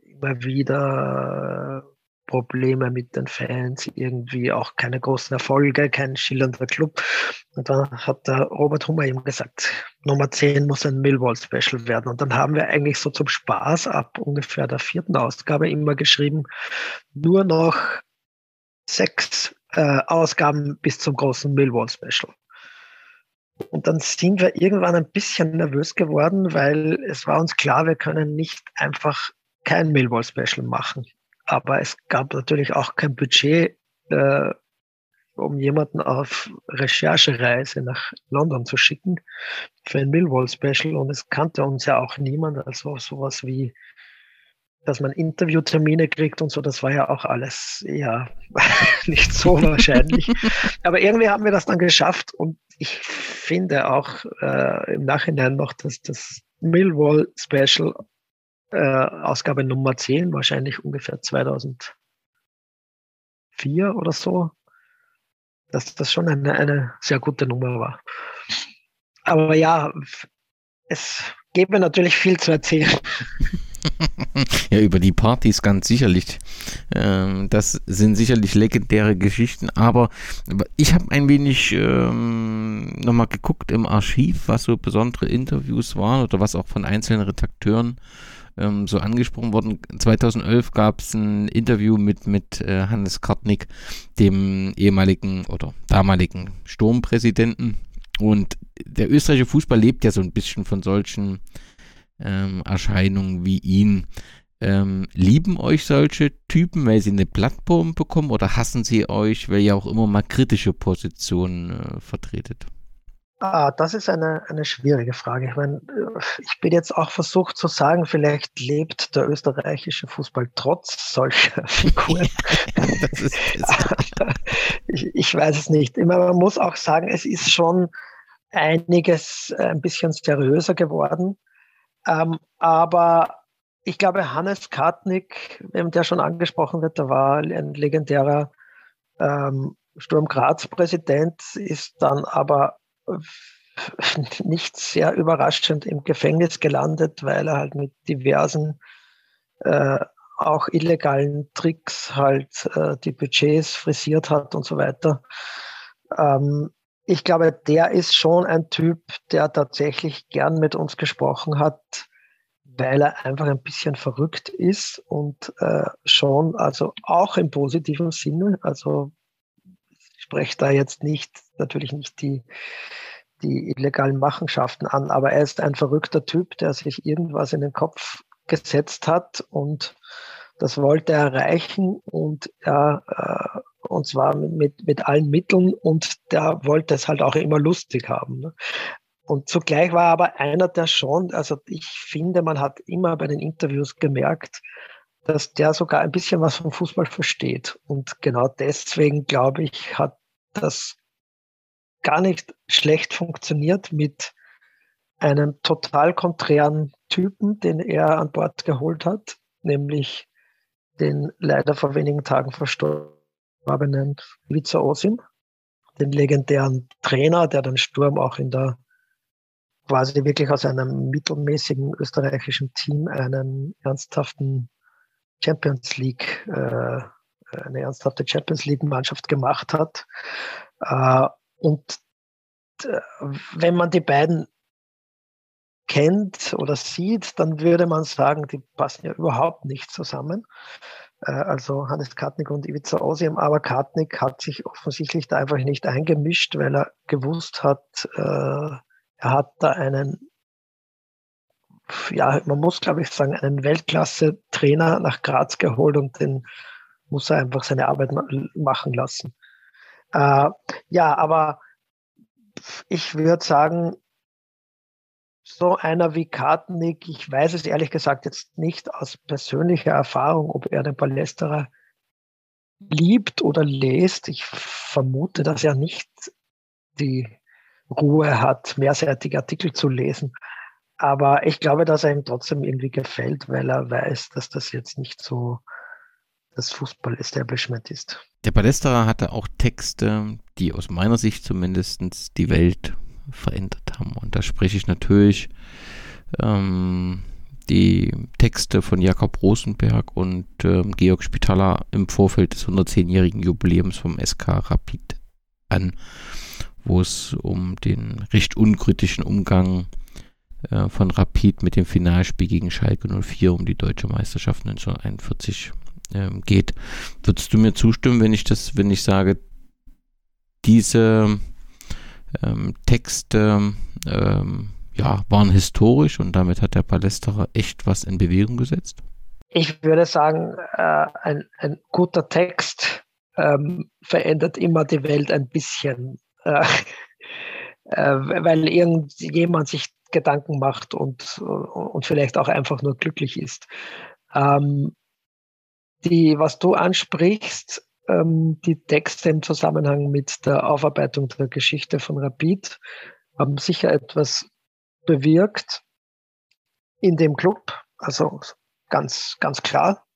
immer wieder Probleme mit den Fans, irgendwie auch keine großen Erfolge, kein schillernder Club. Und dann hat der Robert Hummer eben gesagt, Nummer 10 muss ein Millwall-Special werden. Und dann haben wir eigentlich so zum Spaß ab ungefähr der vierten Ausgabe immer geschrieben, nur noch sechs äh, Ausgaben bis zum großen Millwall-Special. Und dann sind wir irgendwann ein bisschen nervös geworden, weil es war uns klar, wir können nicht einfach kein Millwall-Special machen. Aber es gab natürlich auch kein Budget, äh, um jemanden auf Recherchereise nach London zu schicken für ein Millwall-Special. Und es kannte uns ja auch niemand. Also sowas wie, dass man Interviewtermine kriegt und so, das war ja auch alles eher nicht so wahrscheinlich. Aber irgendwie haben wir das dann geschafft und ich finde auch äh, im Nachhinein noch, dass das Millwall Special äh, Ausgabe Nummer 10, wahrscheinlich ungefähr 2004 oder so, dass das schon eine, eine sehr gute Nummer war. Aber ja, es gäbe natürlich viel zu erzählen. ja, über die Partys ganz sicherlich. Ähm, das sind sicherlich legendäre Geschichten, aber ich habe ein wenig ähm, nochmal geguckt im Archiv, was so besondere Interviews waren oder was auch von einzelnen Redakteuren ähm, so angesprochen worden. 2011 gab es ein Interview mit, mit äh, Hannes Kartnick, dem ehemaligen oder damaligen Sturmpräsidenten. Und der österreichische Fußball lebt ja so ein bisschen von solchen ähm, Erscheinungen wie ihn. Ähm, lieben euch solche Typen, weil sie eine Plattform bekommen oder hassen sie euch, weil ihr auch immer mal kritische Positionen äh, vertretet? Ah, das ist eine, eine schwierige Frage. Ich meine, ich bin jetzt auch versucht zu sagen, vielleicht lebt der österreichische Fußball trotz solcher Figuren. ich, ich, weiß es nicht. Immer, man muss auch sagen, es ist schon einiges ein bisschen seriöser geworden. Ähm, aber ich glaube, Hannes Kartnick, der schon angesprochen wird, der war ein legendärer Ähm, Sturm Graz Präsident ist dann aber nicht sehr überraschend im Gefängnis gelandet, weil er halt mit diversen äh, auch illegalen Tricks halt äh, die Budgets frisiert hat und so weiter. Ähm, ich glaube, der ist schon ein Typ, der tatsächlich gern mit uns gesprochen hat, weil er einfach ein bisschen verrückt ist und äh, schon, also auch im positiven Sinne, also ich spreche da jetzt nicht, natürlich nicht die, die illegalen Machenschaften an, aber er ist ein verrückter Typ, der sich irgendwas in den Kopf gesetzt hat und das wollte er erreichen und er, äh, und zwar mit, mit allen Mitteln und der wollte es halt auch immer lustig haben. Ne? Und zugleich war er aber einer, der schon, also ich finde, man hat immer bei den Interviews gemerkt, dass der sogar ein bisschen was vom Fußball versteht. Und genau deswegen, glaube ich, hat das gar nicht schlecht funktioniert mit einem total konträren Typen, den er an Bord geholt hat, nämlich den leider vor wenigen Tagen verstorbenen Ivica Osim, den legendären Trainer, der den Sturm auch in der quasi wirklich aus einem mittelmäßigen österreichischen Team einen ernsthaften Champions League, äh, eine ernsthafte Champions League Mannschaft gemacht hat. Äh, und äh, wenn man die beiden kennt oder sieht, dann würde man sagen, die passen ja überhaupt nicht zusammen. Äh, also Hannes Kartnick und Ivica Osim, aber Kartnick hat sich offensichtlich da einfach nicht eingemischt, weil er gewusst hat, äh, er hat da einen, ja, man muss glaube ich sagen, einen Weltklasse-Trainer nach Graz geholt und den muss er einfach seine Arbeit machen lassen. Äh, ja, aber ich würde sagen, so einer wie Kartnick, ich weiß es ehrlich gesagt jetzt nicht aus persönlicher Erfahrung, ob er den Palästerer liebt oder lest. Ich vermute, dass er nicht die Ruhe hat, mehrseitige Artikel zu lesen. Aber ich glaube, dass er ihm trotzdem irgendwie gefällt, weil er weiß, dass das jetzt nicht so das Fußball-Establishment ist. Der Palästerer hatte auch Texte, die aus meiner Sicht zumindest die Welt verändert haben. Und da spreche ich natürlich ähm, die Texte von Jakob Rosenberg und ähm, Georg Spitaler im Vorfeld des 110-jährigen Jubiläums vom SK Rapid an, wo es um den recht unkritischen Umgang äh, von Rapid mit dem Finalspiel gegen Schalke 04 um die deutsche Meisterschaft 1941 ähm, geht. Würdest du mir zustimmen, wenn ich das, wenn ich sage, diese ähm, Texte ähm, ja, waren historisch und damit hat der Palästerer echt was in Bewegung gesetzt? Ich würde sagen, äh, ein, ein, guter Text ähm, verändert immer die Welt ein bisschen, äh, äh, weil irgendjemand sich Gedanken macht und, und vielleicht auch einfach nur glücklich ist. Ähm, die, was du ansprichst, ähm, die Texte im Zusammenhang mit der Aufarbeitung der Geschichte von Rapid haben sicher etwas bewirkt in dem Club, also ganz, ganz klar.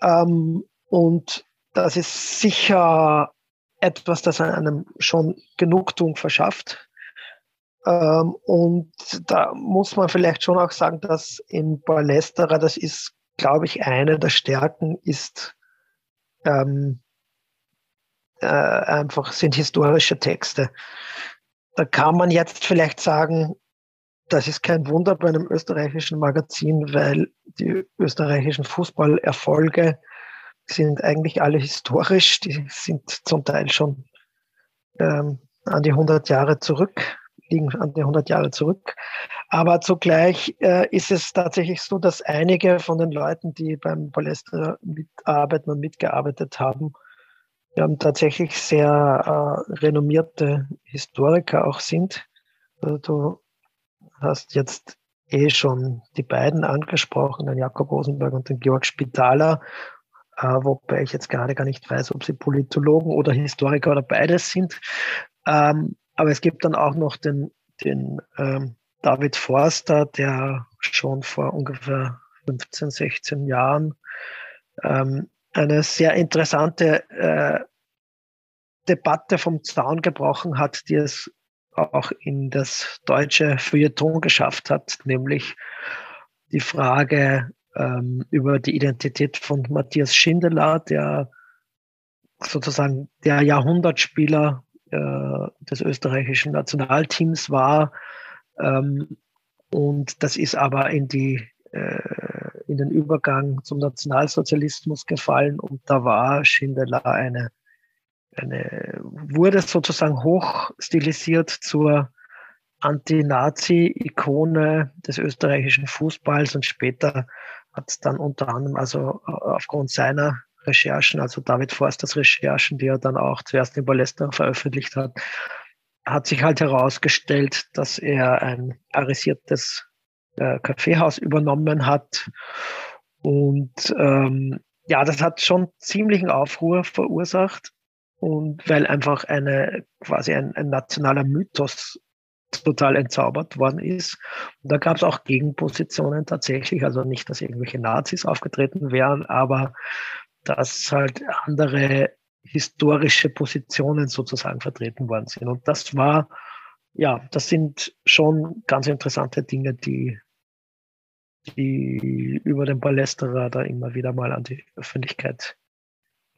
Ähm, und das ist sicher etwas, das einem schon Genugtuung verschafft. Ähm, und da muss man vielleicht schon auch sagen, dass in Ballesterer, das ist, glaube ich, eine der Stärken, ist ähm, äh, einfach sind historische Texte. Da kann man jetzt vielleicht sagen, das ist kein Wunder bei einem österreichischen Magazin, weil die österreichischen Fußballerfolge sind eigentlich alle historisch. Die sind zum Teil schon ähm, an die 100 Jahre zurück, liegen an die 100 Jahre zurück. Aber zugleich äh, ist es tatsächlich so, dass einige von den Leuten, die beim Palästra mitarbeiten und mitgearbeitet haben, wir tatsächlich sehr äh, renommierte Historiker auch sind. Also du hast jetzt eh schon die beiden angesprochen, den Jakob Rosenberg und den Georg Spitaler, äh, wobei ich jetzt gerade gar nicht weiß, ob sie Politologen oder Historiker oder beides sind. Ähm, aber es gibt dann auch noch den, den ähm, David Forster, der schon vor ungefähr 15, 16 Jahren ähm, eine sehr interessante äh, Debatte vom Zaun gebrochen hat, die es auch in das deutsche Feuilleton geschafft hat, nämlich die Frage ähm, über die Identität von Matthias Schindler, der sozusagen der Jahrhundertspieler äh, des österreichischen Nationalteams war. Ähm, und das ist aber in die äh, in den Übergang zum Nationalsozialismus gefallen und da war Schindler eine, eine wurde sozusagen hoch stilisiert zur Anti-Nazi-Ikone des österreichischen Fußballs und später hat es dann unter anderem also äh, aufgrund seiner Recherchen, also David Forsters Recherchen, die er dann auch zuerst in Ballester veröffentlicht hat, hat sich halt herausgestellt, dass er ein arisiertes äh, Kaffeehaus übernommen hat. Und ähm, ja, das hat schon ziemlichen Aufruhr verursacht. Und weil einfach eine quasi ein, ein nationaler Mythos total entzaubert worden ist. Und da gab es auch Gegenpositionen tatsächlich, also nicht, dass irgendwelche Nazis aufgetreten wären, aber dass halt andere historische Positionen sozusagen vertreten worden sind. Und das war, ja, das sind schon ganz interessante Dinge, die, die über den Palästerer da immer wieder mal an die Öffentlichkeit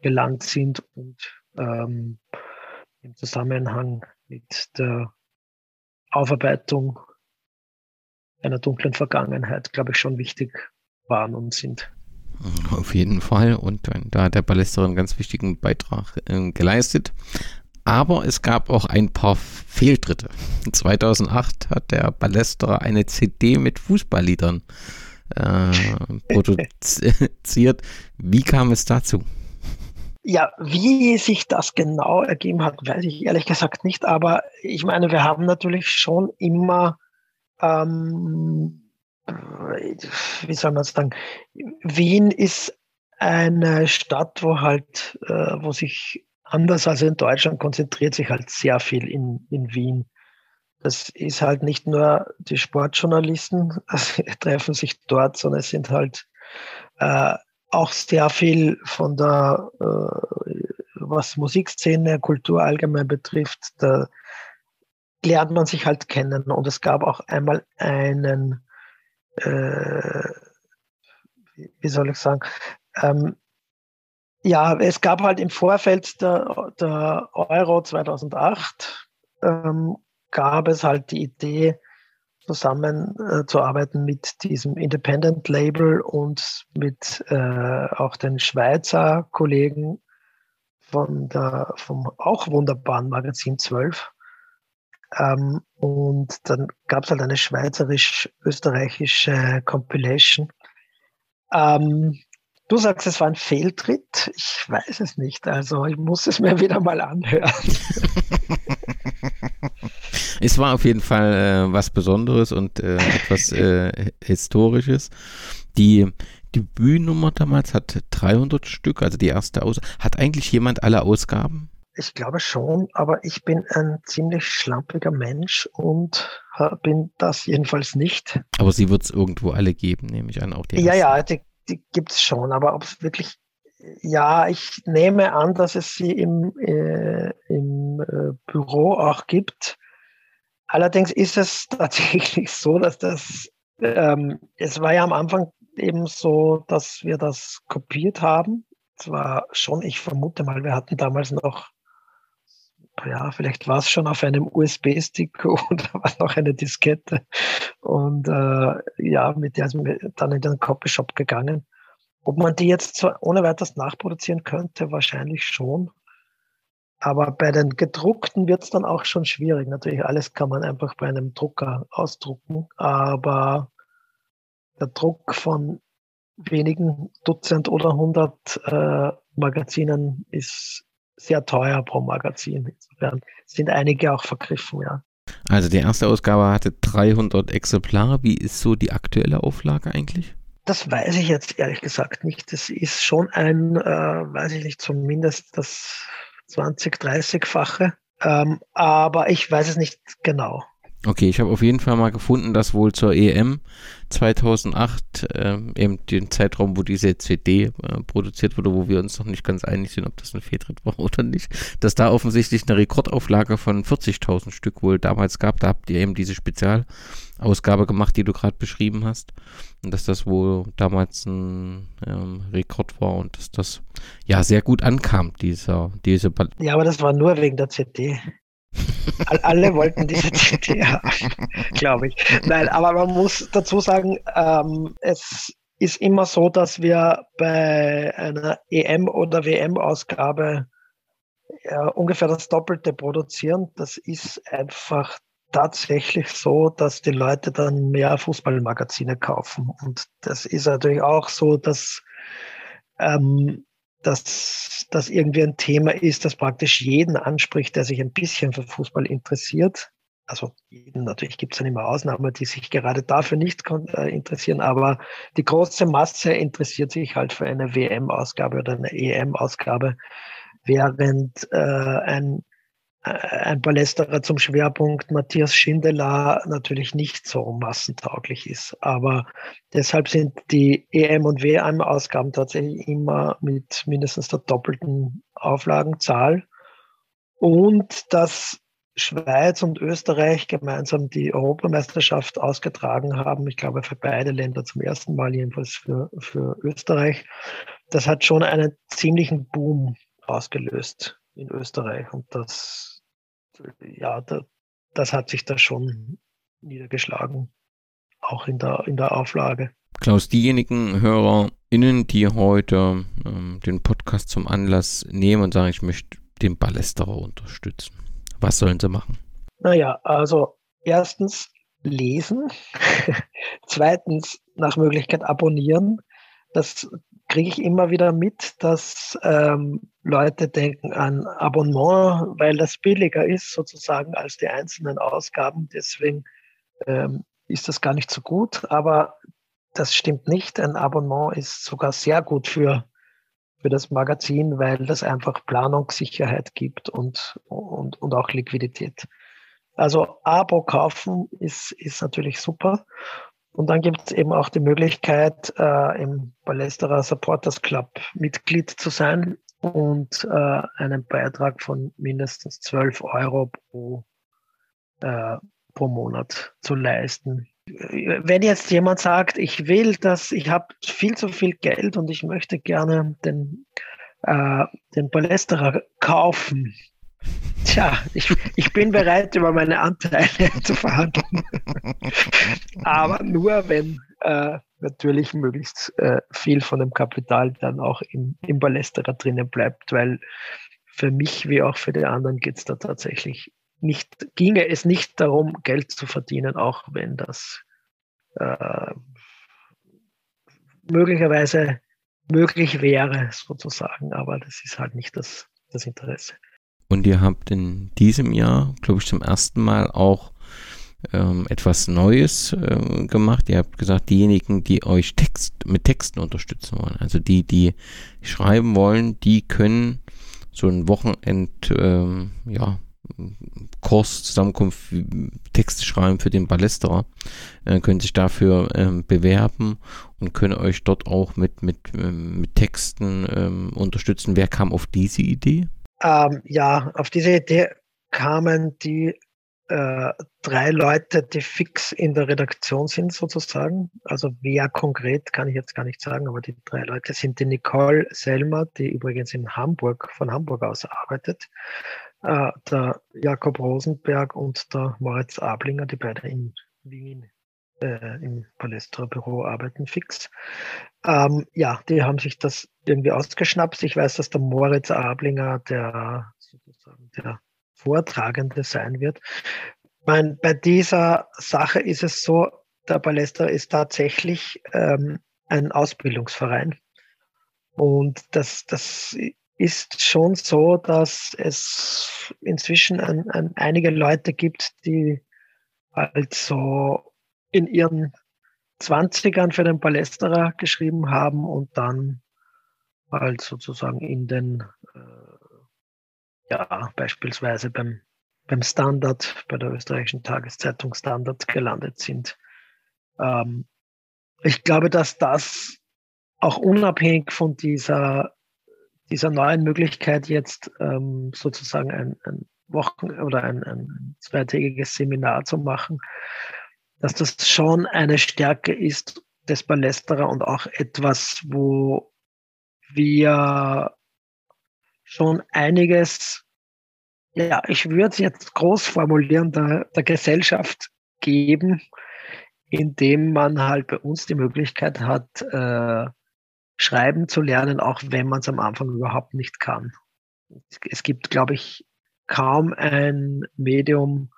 gelangt sind und ähm, im Zusammenhang mit der Aufarbeitung einer dunklen Vergangenheit, glaube ich, schon wichtig waren und sind. Auf jeden Fall. Und da hat der Ballester einen ganz wichtigen Beitrag äh, geleistet. Aber es gab auch ein paar Fehltritte. 2008 hat der Ballester eine CD mit Fußballliedern äh, produziert. Wie kam es dazu? Ja, wie sich das genau ergeben hat, weiß ich ehrlich gesagt nicht. Aber ich meine, wir haben natürlich schon immer ähm, wie soll man sagen, Wien ist eine Stadt, wo halt, äh, wo sich anders als in Deutschland konzentriert sich halt sehr viel in, in Wien. Das ist halt nicht nur die Sportjournalisten also treffen sich dort, sondern es sind halt äh, auch sehr viel von der, äh, was Musikszene, Kultur allgemein betrifft, da lernt man sich halt kennen. Und es gab auch einmal einen äh, wie soll ich sagen, ähm, ja, es gab halt im Vorfeld der, der Euro 2008, ähm, gab es halt die Idee, zusammenzuarbeiten äh, mit diesem Independent Label und mit äh, auch den Schweizer Kollegen von der, vom auch wunderbaren Magazin 12. Ähm, und dann gab es halt eine schweizerisch-österreichische Compilation. Ähm, du sagst, es war ein Fehltritt. Ich weiß es nicht. Also ich muss es mir wieder mal anhören. es war auf jeden Fall äh, was Besonderes und äh, etwas äh, Historisches. Die Debütnummer damals hat 300 Stück, also die erste Ausgabe. Hat eigentlich jemand alle Ausgaben? Ich glaube schon, aber ich bin ein ziemlich schlampiger Mensch und bin das jedenfalls nicht. Aber sie wird es irgendwo alle geben, nehme ich an. Auch die ja, ja, die, die gibt es schon, aber ob es wirklich, ja, ich nehme an, dass es sie im, äh, im äh, Büro auch gibt. Allerdings ist es tatsächlich so, dass das, ähm, es war ja am Anfang eben so, dass wir das kopiert haben. Zwar schon, ich vermute mal, wir hatten damals noch ja, vielleicht war es schon auf einem USB-Stick oder war noch eine Diskette. Und äh, ja, mit der sind wir dann in den Copyshop gegangen. Ob man die jetzt so ohne weiteres nachproduzieren könnte, wahrscheinlich schon. Aber bei den gedruckten wird es dann auch schon schwierig. Natürlich, alles kann man einfach bei einem Drucker ausdrucken, aber der Druck von wenigen Dutzend oder hundert äh, Magazinen ist sehr teuer pro Magazin. Insofern sind einige auch vergriffen, ja. Also die erste Ausgabe hatte 300 Exemplare. Wie ist so die aktuelle Auflage eigentlich? Das weiß ich jetzt ehrlich gesagt nicht. Das ist schon ein, äh, weiß ich nicht, zumindest das 20, 30-fache. Ähm, aber ich weiß es nicht genau. Okay, ich habe auf jeden Fall mal gefunden, dass wohl zur EM 2008, äh, eben den Zeitraum, wo diese CD äh, produziert wurde, wo wir uns noch nicht ganz einig sind, ob das ein Fehltritt war oder nicht, dass da offensichtlich eine Rekordauflage von 40.000 Stück wohl damals gab. Da habt ihr eben diese Spezialausgabe gemacht, die du gerade beschrieben hast. Und dass das wohl damals ein ähm, Rekord war und dass das ja sehr gut ankam, dieser, diese Ball Ja, aber das war nur wegen der CD. Alle wollten diese CD haben, glaube ich. Nein, aber man muss dazu sagen, ähm, es ist immer so, dass wir bei einer EM- oder WM-Ausgabe ja, ungefähr das Doppelte produzieren. Das ist einfach tatsächlich so, dass die Leute dann mehr Fußballmagazine kaufen. Und das ist natürlich auch so, dass ähm, dass das irgendwie ein Thema ist, das praktisch jeden anspricht, der sich ein bisschen für Fußball interessiert. Also jeden, natürlich gibt es dann immer Ausnahmen, die sich gerade dafür nicht äh, interessieren, aber die große Masse interessiert sich halt für eine WM-Ausgabe oder eine EM-Ausgabe, während äh, ein ein Palästerer zum Schwerpunkt Matthias Schindler natürlich nicht so massentauglich ist. Aber deshalb sind die EM- und WM-Ausgaben tatsächlich immer mit mindestens der doppelten Auflagenzahl. Und dass Schweiz und Österreich gemeinsam die Europameisterschaft ausgetragen haben, ich glaube für beide Länder zum ersten Mal, jedenfalls für, für Österreich, das hat schon einen ziemlichen Boom ausgelöst in Österreich. Und das, ja, da, das hat sich da schon niedergeschlagen, auch in der, in der Auflage. Klaus, diejenigen HörerInnen, die heute ähm, den Podcast zum Anlass nehmen und sagen, ich möchte den Ballesterer unterstützen, was sollen sie machen? Naja, also erstens lesen, zweitens nach Möglichkeit abonnieren. Das kriege ich immer wieder mit, dass ähm, Leute denken an Abonnement, weil das billiger ist sozusagen als die einzelnen Ausgaben. Deswegen ähm, ist das gar nicht so gut. Aber das stimmt nicht. Ein Abonnement ist sogar sehr gut für, für das Magazin, weil das einfach Planungssicherheit gibt und, und, und auch Liquidität. Also Abo kaufen ist, ist natürlich super. Und dann gibt es eben auch die Möglichkeit, äh, im Ballesterer Supporters Club Mitglied zu sein und äh, einen Beitrag von mindestens 12 Euro pro, äh, pro Monat zu leisten. Wenn jetzt jemand sagt, ich will das, ich habe viel zu viel Geld und ich möchte gerne den, äh, den Ballesterer kaufen, Tja, ich, ich bin bereit, über meine Anteile zu verhandeln. Aber nur, wenn äh, natürlich möglichst äh, viel von dem Kapital dann auch im, im Ballesterer drinnen bleibt, weil für mich wie auch für die anderen geht es da tatsächlich nicht, ginge es nicht darum, Geld zu verdienen, auch wenn das äh, möglicherweise möglich wäre, sozusagen. Aber das ist halt nicht das, das Interesse. Und ihr habt in diesem Jahr, glaube ich, zum ersten Mal auch ähm, etwas Neues äh, gemacht. Ihr habt gesagt, diejenigen, die euch Text mit Texten unterstützen wollen, also die, die schreiben wollen, die können so ein Wochenend, ähm, ja, Kurs, Zusammenkunft, Texte schreiben für den Ballesterer, äh, können sich dafür ähm, bewerben und können euch dort auch mit, mit, ähm, mit Texten ähm, unterstützen. Wer kam auf diese Idee? Ähm, ja, auf diese Idee kamen die äh, drei Leute, die fix in der Redaktion sind, sozusagen. Also wer konkret kann ich jetzt gar nicht sagen, aber die drei Leute sind die Nicole Selmer, die übrigens in Hamburg, von Hamburg aus arbeitet, äh, der Jakob Rosenberg und der Moritz Ablinger, die beide in Wien äh, im Palästra-Büro arbeiten fix. Ähm, ja, die haben sich das irgendwie ausgeschnappt. Ich weiß, dass der Moritz Ablinger der sozusagen der Vortragende sein wird. Mein, bei dieser Sache ist es so, der Palästra ist tatsächlich ähm, ein Ausbildungsverein. Und das, das ist schon so, dass es inzwischen ein, ein, einige Leute gibt, die halt so in ihren 20ern für den Palästerer geschrieben haben und dann halt sozusagen in den, äh, ja, beispielsweise beim, beim Standard, bei der österreichischen Tageszeitung Standard gelandet sind. Ähm, ich glaube, dass das auch unabhängig von dieser, dieser neuen Möglichkeit jetzt ähm, sozusagen ein, ein Wochen oder ein, ein zweitägiges Seminar zu machen, dass das schon eine Stärke ist des Ballesterer und auch etwas, wo wir schon einiges, ja, ich würde es jetzt groß formulieren, der, der Gesellschaft geben, indem man halt bei uns die Möglichkeit hat, äh, schreiben zu lernen, auch wenn man es am Anfang überhaupt nicht kann. Es gibt, glaube ich, kaum ein Medium,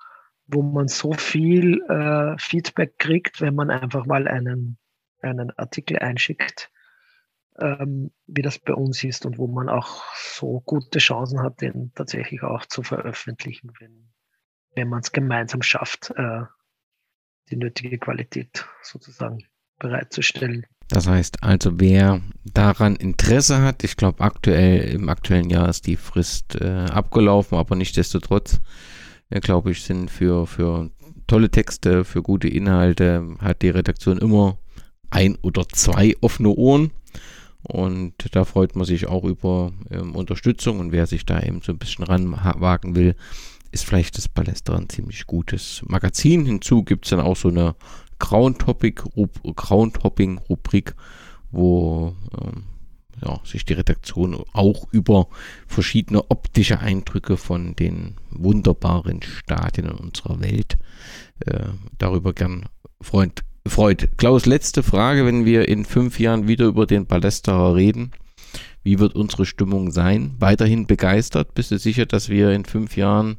wo man so viel äh, Feedback kriegt, wenn man einfach mal einen, einen Artikel einschickt, ähm, wie das bei uns ist und wo man auch so gute Chancen hat, den tatsächlich auch zu veröffentlichen, wenn, wenn man es gemeinsam schafft, äh, die nötige Qualität sozusagen bereitzustellen. Das heißt also, wer daran Interesse hat, ich glaube aktuell im aktuellen Jahr ist die Frist äh, abgelaufen, aber nichtsdestotrotz, äh, glaube ich, sind für, für tolle Texte, für gute Inhalte, hat die Redaktion immer ein oder zwei offene Ohren. Und da freut man sich auch über ähm, Unterstützung. Und wer sich da eben so ein bisschen ranwagen will, ist vielleicht das Palästra ein ziemlich gutes Magazin. Hinzu gibt es dann auch so eine Groundhopping-Rubrik, wo ähm, ja, sich die Redaktion auch über verschiedene optische Eindrücke von den wunderbaren Stadien in unserer Welt äh, darüber gern freut, freut. Klaus, letzte Frage, wenn wir in fünf Jahren wieder über den Ballesterer reden. Wie wird unsere Stimmung sein? Weiterhin begeistert? Bist du sicher, dass wir in fünf Jahren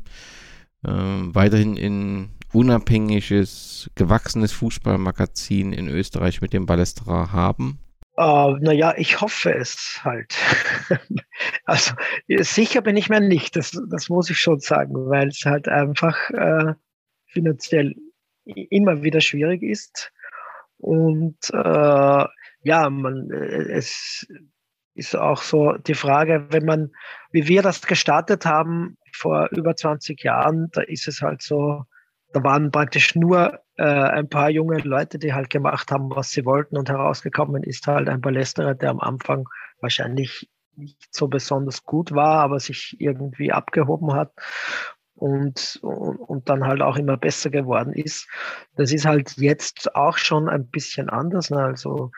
äh, weiterhin in unabhängiges, gewachsenes Fußballmagazin in Österreich mit dem Ballesterer haben? Uh, naja, ich hoffe es halt. also sicher bin ich mir nicht, das, das muss ich schon sagen, weil es halt einfach äh, finanziell immer wieder schwierig ist. Und äh, ja, man, äh, es ist auch so die Frage, wenn man, wie wir das gestartet haben vor über 20 Jahren, da ist es halt so, da waren praktisch nur äh, ein paar junge Leute, die halt gemacht haben, was sie wollten und herausgekommen ist halt ein Palästerer, der am Anfang wahrscheinlich nicht so besonders gut war, aber sich irgendwie abgehoben hat und, und, und dann halt auch immer besser geworden ist. Das ist halt jetzt auch schon ein bisschen anders. Ne? Also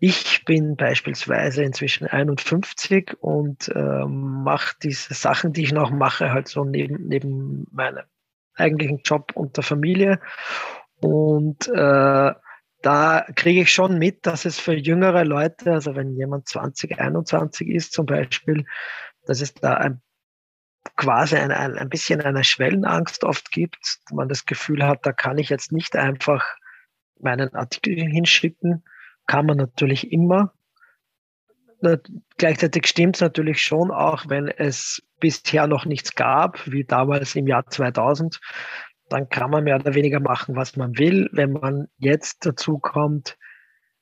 ich bin beispielsweise inzwischen 51 und äh, mache diese Sachen, die ich noch mache, halt so neben, neben meinem eigentlichen Job und der Familie. Und äh, da kriege ich schon mit, dass es für jüngere Leute, also wenn jemand 20, 21 ist zum Beispiel, dass es da ein, quasi ein, ein, ein bisschen eine Schwellenangst oft gibt. Man das Gefühl hat, da kann ich jetzt nicht einfach meinen Artikel hinschicken. Kann man natürlich immer. Gleichzeitig stimmt es natürlich schon, auch wenn es bisher noch nichts gab, wie damals im Jahr 2000, dann kann man mehr oder weniger machen, was man will. Wenn man jetzt dazu kommt,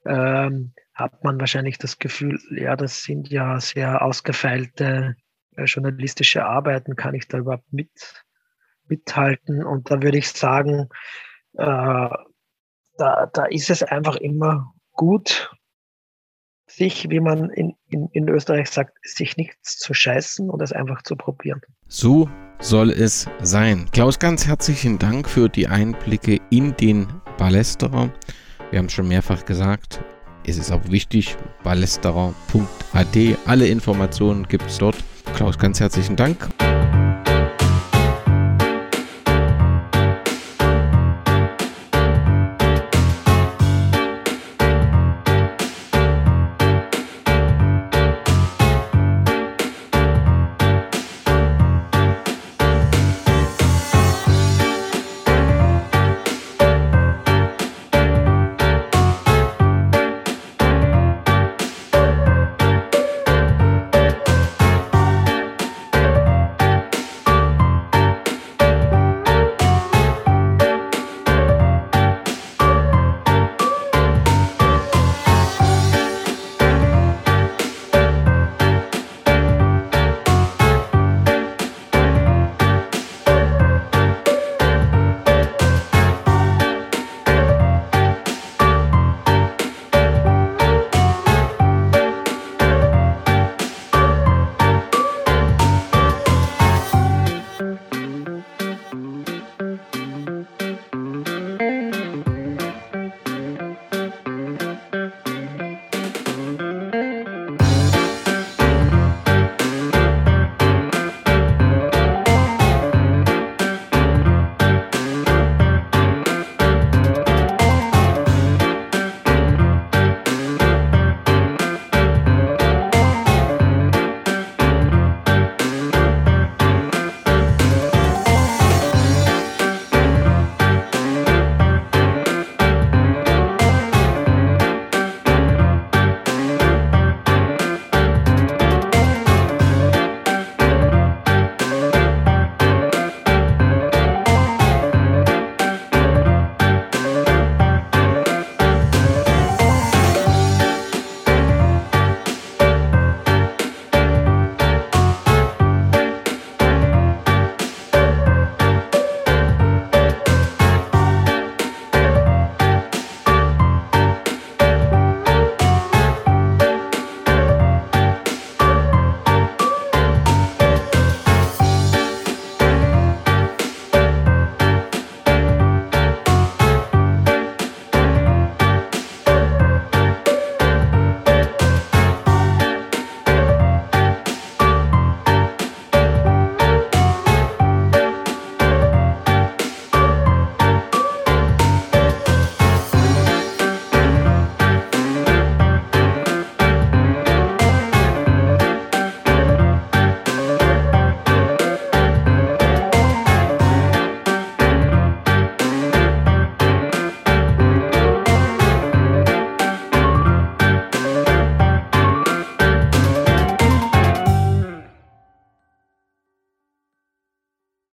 ähm, hat man wahrscheinlich das Gefühl, ja, das sind ja sehr ausgefeilte äh, journalistische Arbeiten, kann ich da überhaupt mit, mithalten? Und da würde ich sagen, äh, da, da ist es einfach immer gut, sich, wie man in, in, in Österreich sagt, sich nichts zu scheißen und es einfach zu probieren. So soll es sein. Klaus, ganz herzlichen Dank für die Einblicke in den Ballesterer. Wir haben es schon mehrfach gesagt, es ist auch wichtig, ballesterer.at. Alle Informationen gibt es dort. Klaus, ganz herzlichen Dank.